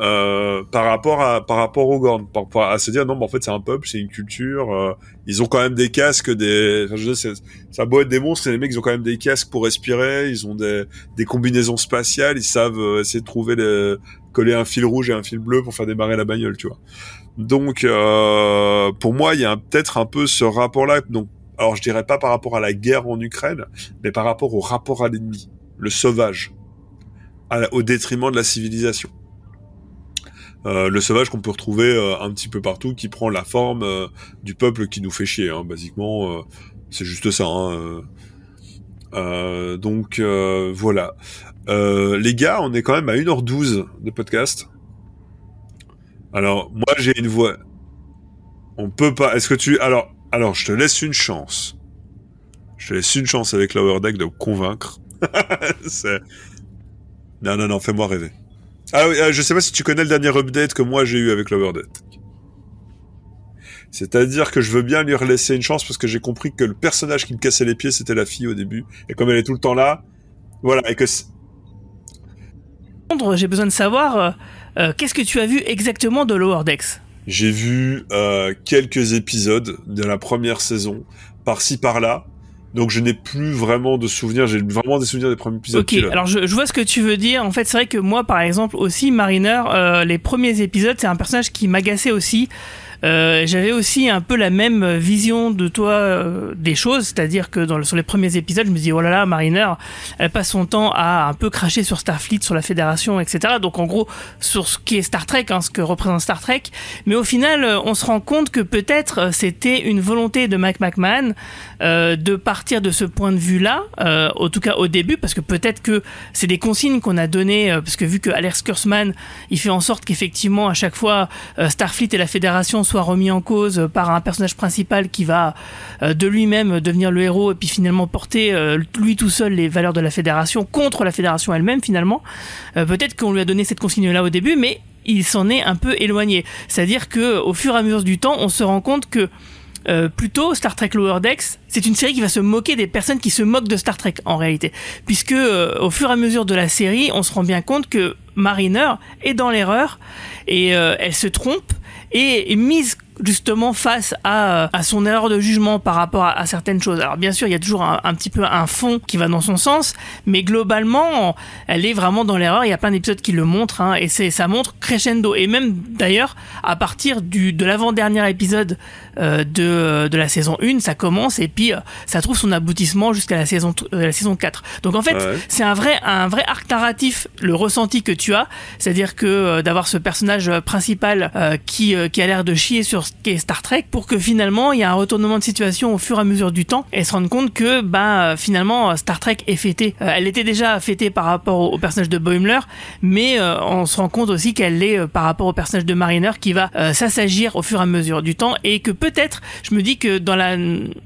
Euh, par rapport à par rapport aux Gorn, par rapport à se dire non mais en fait c'est un peuple, c'est une culture, euh, ils ont quand même des casques, des, enfin, je sais, ça beau être des monstres, les mecs ils ont quand même des casques pour respirer, ils ont des, des combinaisons spatiales, ils savent euh, essayer de trouver les, coller un fil rouge et un fil bleu pour faire démarrer la bagnole, tu vois. Donc euh, pour moi il y a peut-être un peu ce rapport là, donc alors je dirais pas par rapport à la guerre en Ukraine, mais par rapport au rapport à l'ennemi, le sauvage, à, au détriment de la civilisation. Euh, le sauvage qu'on peut retrouver euh, un petit peu partout, qui prend la forme euh, du peuple qui nous fait chier. Hein, basiquement, euh, c'est juste ça. Hein, euh, donc voilà. les gars, on est quand même à 1h12 de podcast. Alors, moi j'ai une voix. On peut pas. Est-ce que tu. Alors, alors, je te laisse une chance. Je te laisse une chance avec Lower de convaincre. [laughs] Non, non, non, fais-moi rêver. Ah oui, euh, je sais pas si tu connais le dernier update que moi j'ai eu avec Lower Deck. C'est-à-dire que je veux bien lui laisser une chance parce que j'ai compris que le personnage qui me cassait les pieds c'était la fille au début. Et comme elle est tout le temps là, voilà, et que... J'ai besoin de savoir euh, euh, qu'est-ce que tu as vu exactement de Lower Decks? J'ai vu euh, quelques épisodes de la première saison, par-ci par-là. Donc je n'ai plus vraiment de souvenirs, j'ai vraiment des souvenirs des premiers épisodes. Ok, alors je, je, vois ce que tu veux dire. En fait, c'est vrai que moi, par exemple, aussi, Mariner, euh, les premiers épisodes, c'est un personnage qui m'agaçait aussi. Euh, j'avais aussi un peu la même vision de toi euh, des choses, c'est-à-dire que dans le, sur les premiers épisodes, je me dis oh là là, Mariner, elle passe son temps à un peu cracher sur Starfleet, sur la Fédération, etc. Donc en gros sur ce qui est Star Trek, hein, ce que représente Star Trek. Mais au final, euh, on se rend compte que peut-être euh, c'était une volonté de Mac McMahon euh, de partir de ce point de vue-là, en tout cas au début, parce que peut-être que c'est des consignes qu'on a données, parce que vu que Alex Kurzman, il fait en sorte qu'effectivement à chaque fois Starfleet et la Fédération soit remis en cause par un personnage principal qui va euh, de lui-même devenir le héros et puis finalement porter euh, lui tout seul les valeurs de la fédération contre la fédération elle-même finalement. Euh, Peut-être qu'on lui a donné cette consigne là au début, mais il s'en est un peu éloigné. C'est-à-dire que au fur et à mesure du temps, on se rend compte que plutôt Star Trek Lower Decks, c'est une série qui va se moquer des personnes qui se moquent de Star Trek en réalité, puisque au fur et à mesure de la série, on se rend bien compte que Mariner est dans l'erreur et elle se trompe et mise justement face à, à son erreur de jugement par rapport à, à certaines choses. Alors bien sûr, il y a toujours un, un, petit peu un fond qui va dans son sens, mais globalement, elle est vraiment dans l'erreur. Il y a plein d'épisodes qui le montrent, hein, et c'est ça montre crescendo. Et même d'ailleurs, à partir du de l'avant-dernier épisode euh, de, de la saison 1, ça commence et puis euh, ça trouve son aboutissement jusqu'à la saison euh, la saison 4. Donc en fait, ouais. c'est un vrai un vrai arc narratif, le ressenti que tu as, c'est-à-dire que euh, d'avoir ce personnage principal euh, qui qui a l'air de chier sur ce qu'est Star Trek pour que finalement il y a un retournement de situation au fur et à mesure du temps et se rendre compte que bah finalement Star Trek est fêtée. Euh, elle était déjà fêtée par rapport au, personnage de Boimler, mais euh, on se rend compte aussi qu'elle l'est euh, par rapport au personnage de Mariner qui va s'assagir au fur et à mesure du temps et que peut-être, je me dis que dans la,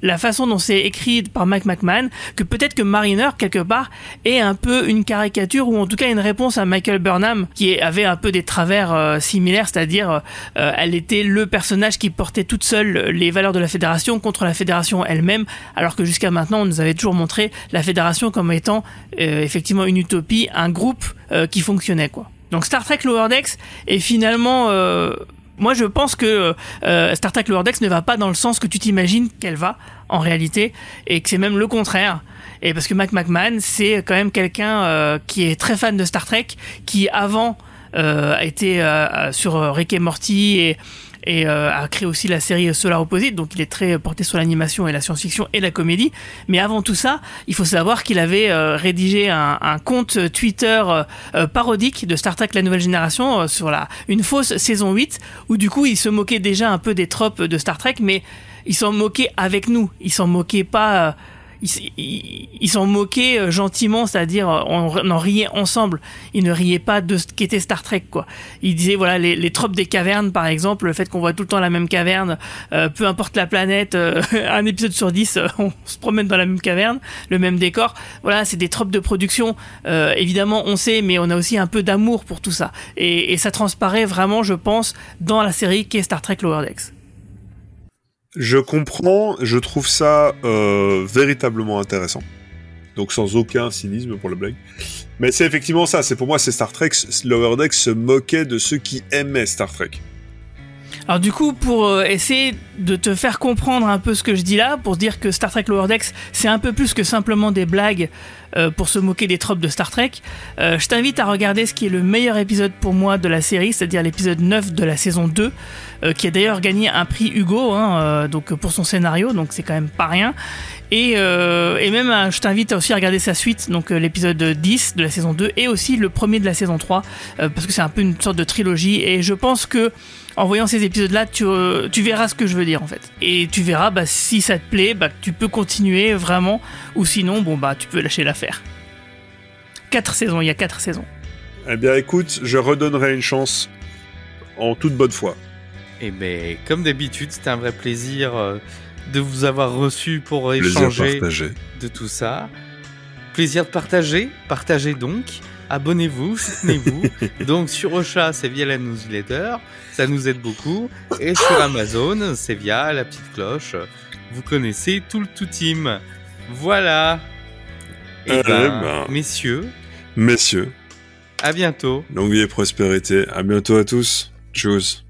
la façon dont c'est écrit par Mac McMahon, que peut-être que Mariner quelque part est un peu une caricature ou en tout cas une réponse à Michael Burnham qui avait un peu des travers similaires, c'est-à-dire elle était le personnage qui portait toute seule les valeurs de la fédération contre la fédération elle-même, alors que jusqu'à maintenant on nous avait toujours montré la fédération comme étant euh, effectivement une utopie, un groupe euh, qui fonctionnait quoi. Donc Star Trek Lower Decks est finalement euh, moi je pense que Star Trek Lower ne va pas dans le sens que tu t'imagines qu'elle va en réalité et que c'est même le contraire. Et parce que Mac McMahon c'est quand même quelqu'un qui est très fan de Star Trek, qui avant a été sur Rick et Morty et et euh, a créé aussi la série Solar Opposite, donc il est très porté sur l'animation et la science-fiction et la comédie. Mais avant tout ça, il faut savoir qu'il avait euh, rédigé un, compte Twitter euh, parodique de Star Trek La Nouvelle Génération sur la une fausse saison 8, où du coup il se moquait déjà un peu des tropes de Star Trek, mais il s'en moquait avec nous, il s'en moquait pas ils s'en moquaient euh, gentiment, c'est-à-dire euh, on, en riait ensemble. Ils ne riaient pas de ce qu'était Star Trek, quoi. Ils disaient voilà les, tropes des cavernes, par exemple, le fait qu'on voit tout le temps la même caverne, euh, peu importe la planète, [laughs] un épisode sur dix, on se promène dans la même caverne, le même décor. Voilà, c'est des tropes de production. évidemment, on sait, mais on a aussi un peu d'amour pour tout ça, et, et ça transparaît vraiment, je pense, dans la série qui est Star Trek Lower Decks. Je comprends, je trouve ça euh, véritablement intéressant. Donc sans aucun cynisme pour la blague. Mais c'est effectivement ça, c'est pour moi c'est Star Trek, Lower se moquait de ceux qui aimaient Star Trek. Alors du coup, pour euh, essayer de te faire comprendre un peu ce que je dis là, pour dire que Star Trek Lower Decks, c'est un peu plus que simplement des blagues euh, pour se moquer des tropes de Star Trek, euh, je t'invite à regarder ce qui est le meilleur épisode pour moi de la série, c'est-à-dire l'épisode 9 de la saison 2, qui a d'ailleurs gagné un prix Hugo hein, donc pour son scénario, donc c'est quand même pas rien. Et, et même, je t'invite aussi à regarder sa suite, donc l'épisode 10 de la saison 2 et aussi le premier de la saison 3, parce que c'est un peu une sorte de trilogie. Et je pense que en voyant ces épisodes-là, tu, euh, tu, verras ce que je veux dire en fait. Et tu verras bah, si ça te plaît, bah, tu peux continuer vraiment, ou sinon, bon bah tu peux lâcher l'affaire. Quatre saisons, il y a quatre saisons. Eh bien écoute, je redonnerai une chance en toute bonne foi. Et eh ben, comme d'habitude, c'était un vrai plaisir euh, de vous avoir reçu pour échanger de tout ça. Plaisir de partager, partagez donc abonnez-vous, soutenez-vous. [laughs] Donc sur Ocha, c'est via la newsletter, ça nous aide beaucoup. Et sur Amazon, c'est via la petite cloche. Vous connaissez tout le tout team. Voilà. Et eh ben, ben, messieurs. Messieurs. À bientôt. Longue vie et prospérité. À bientôt à tous. Tchuss.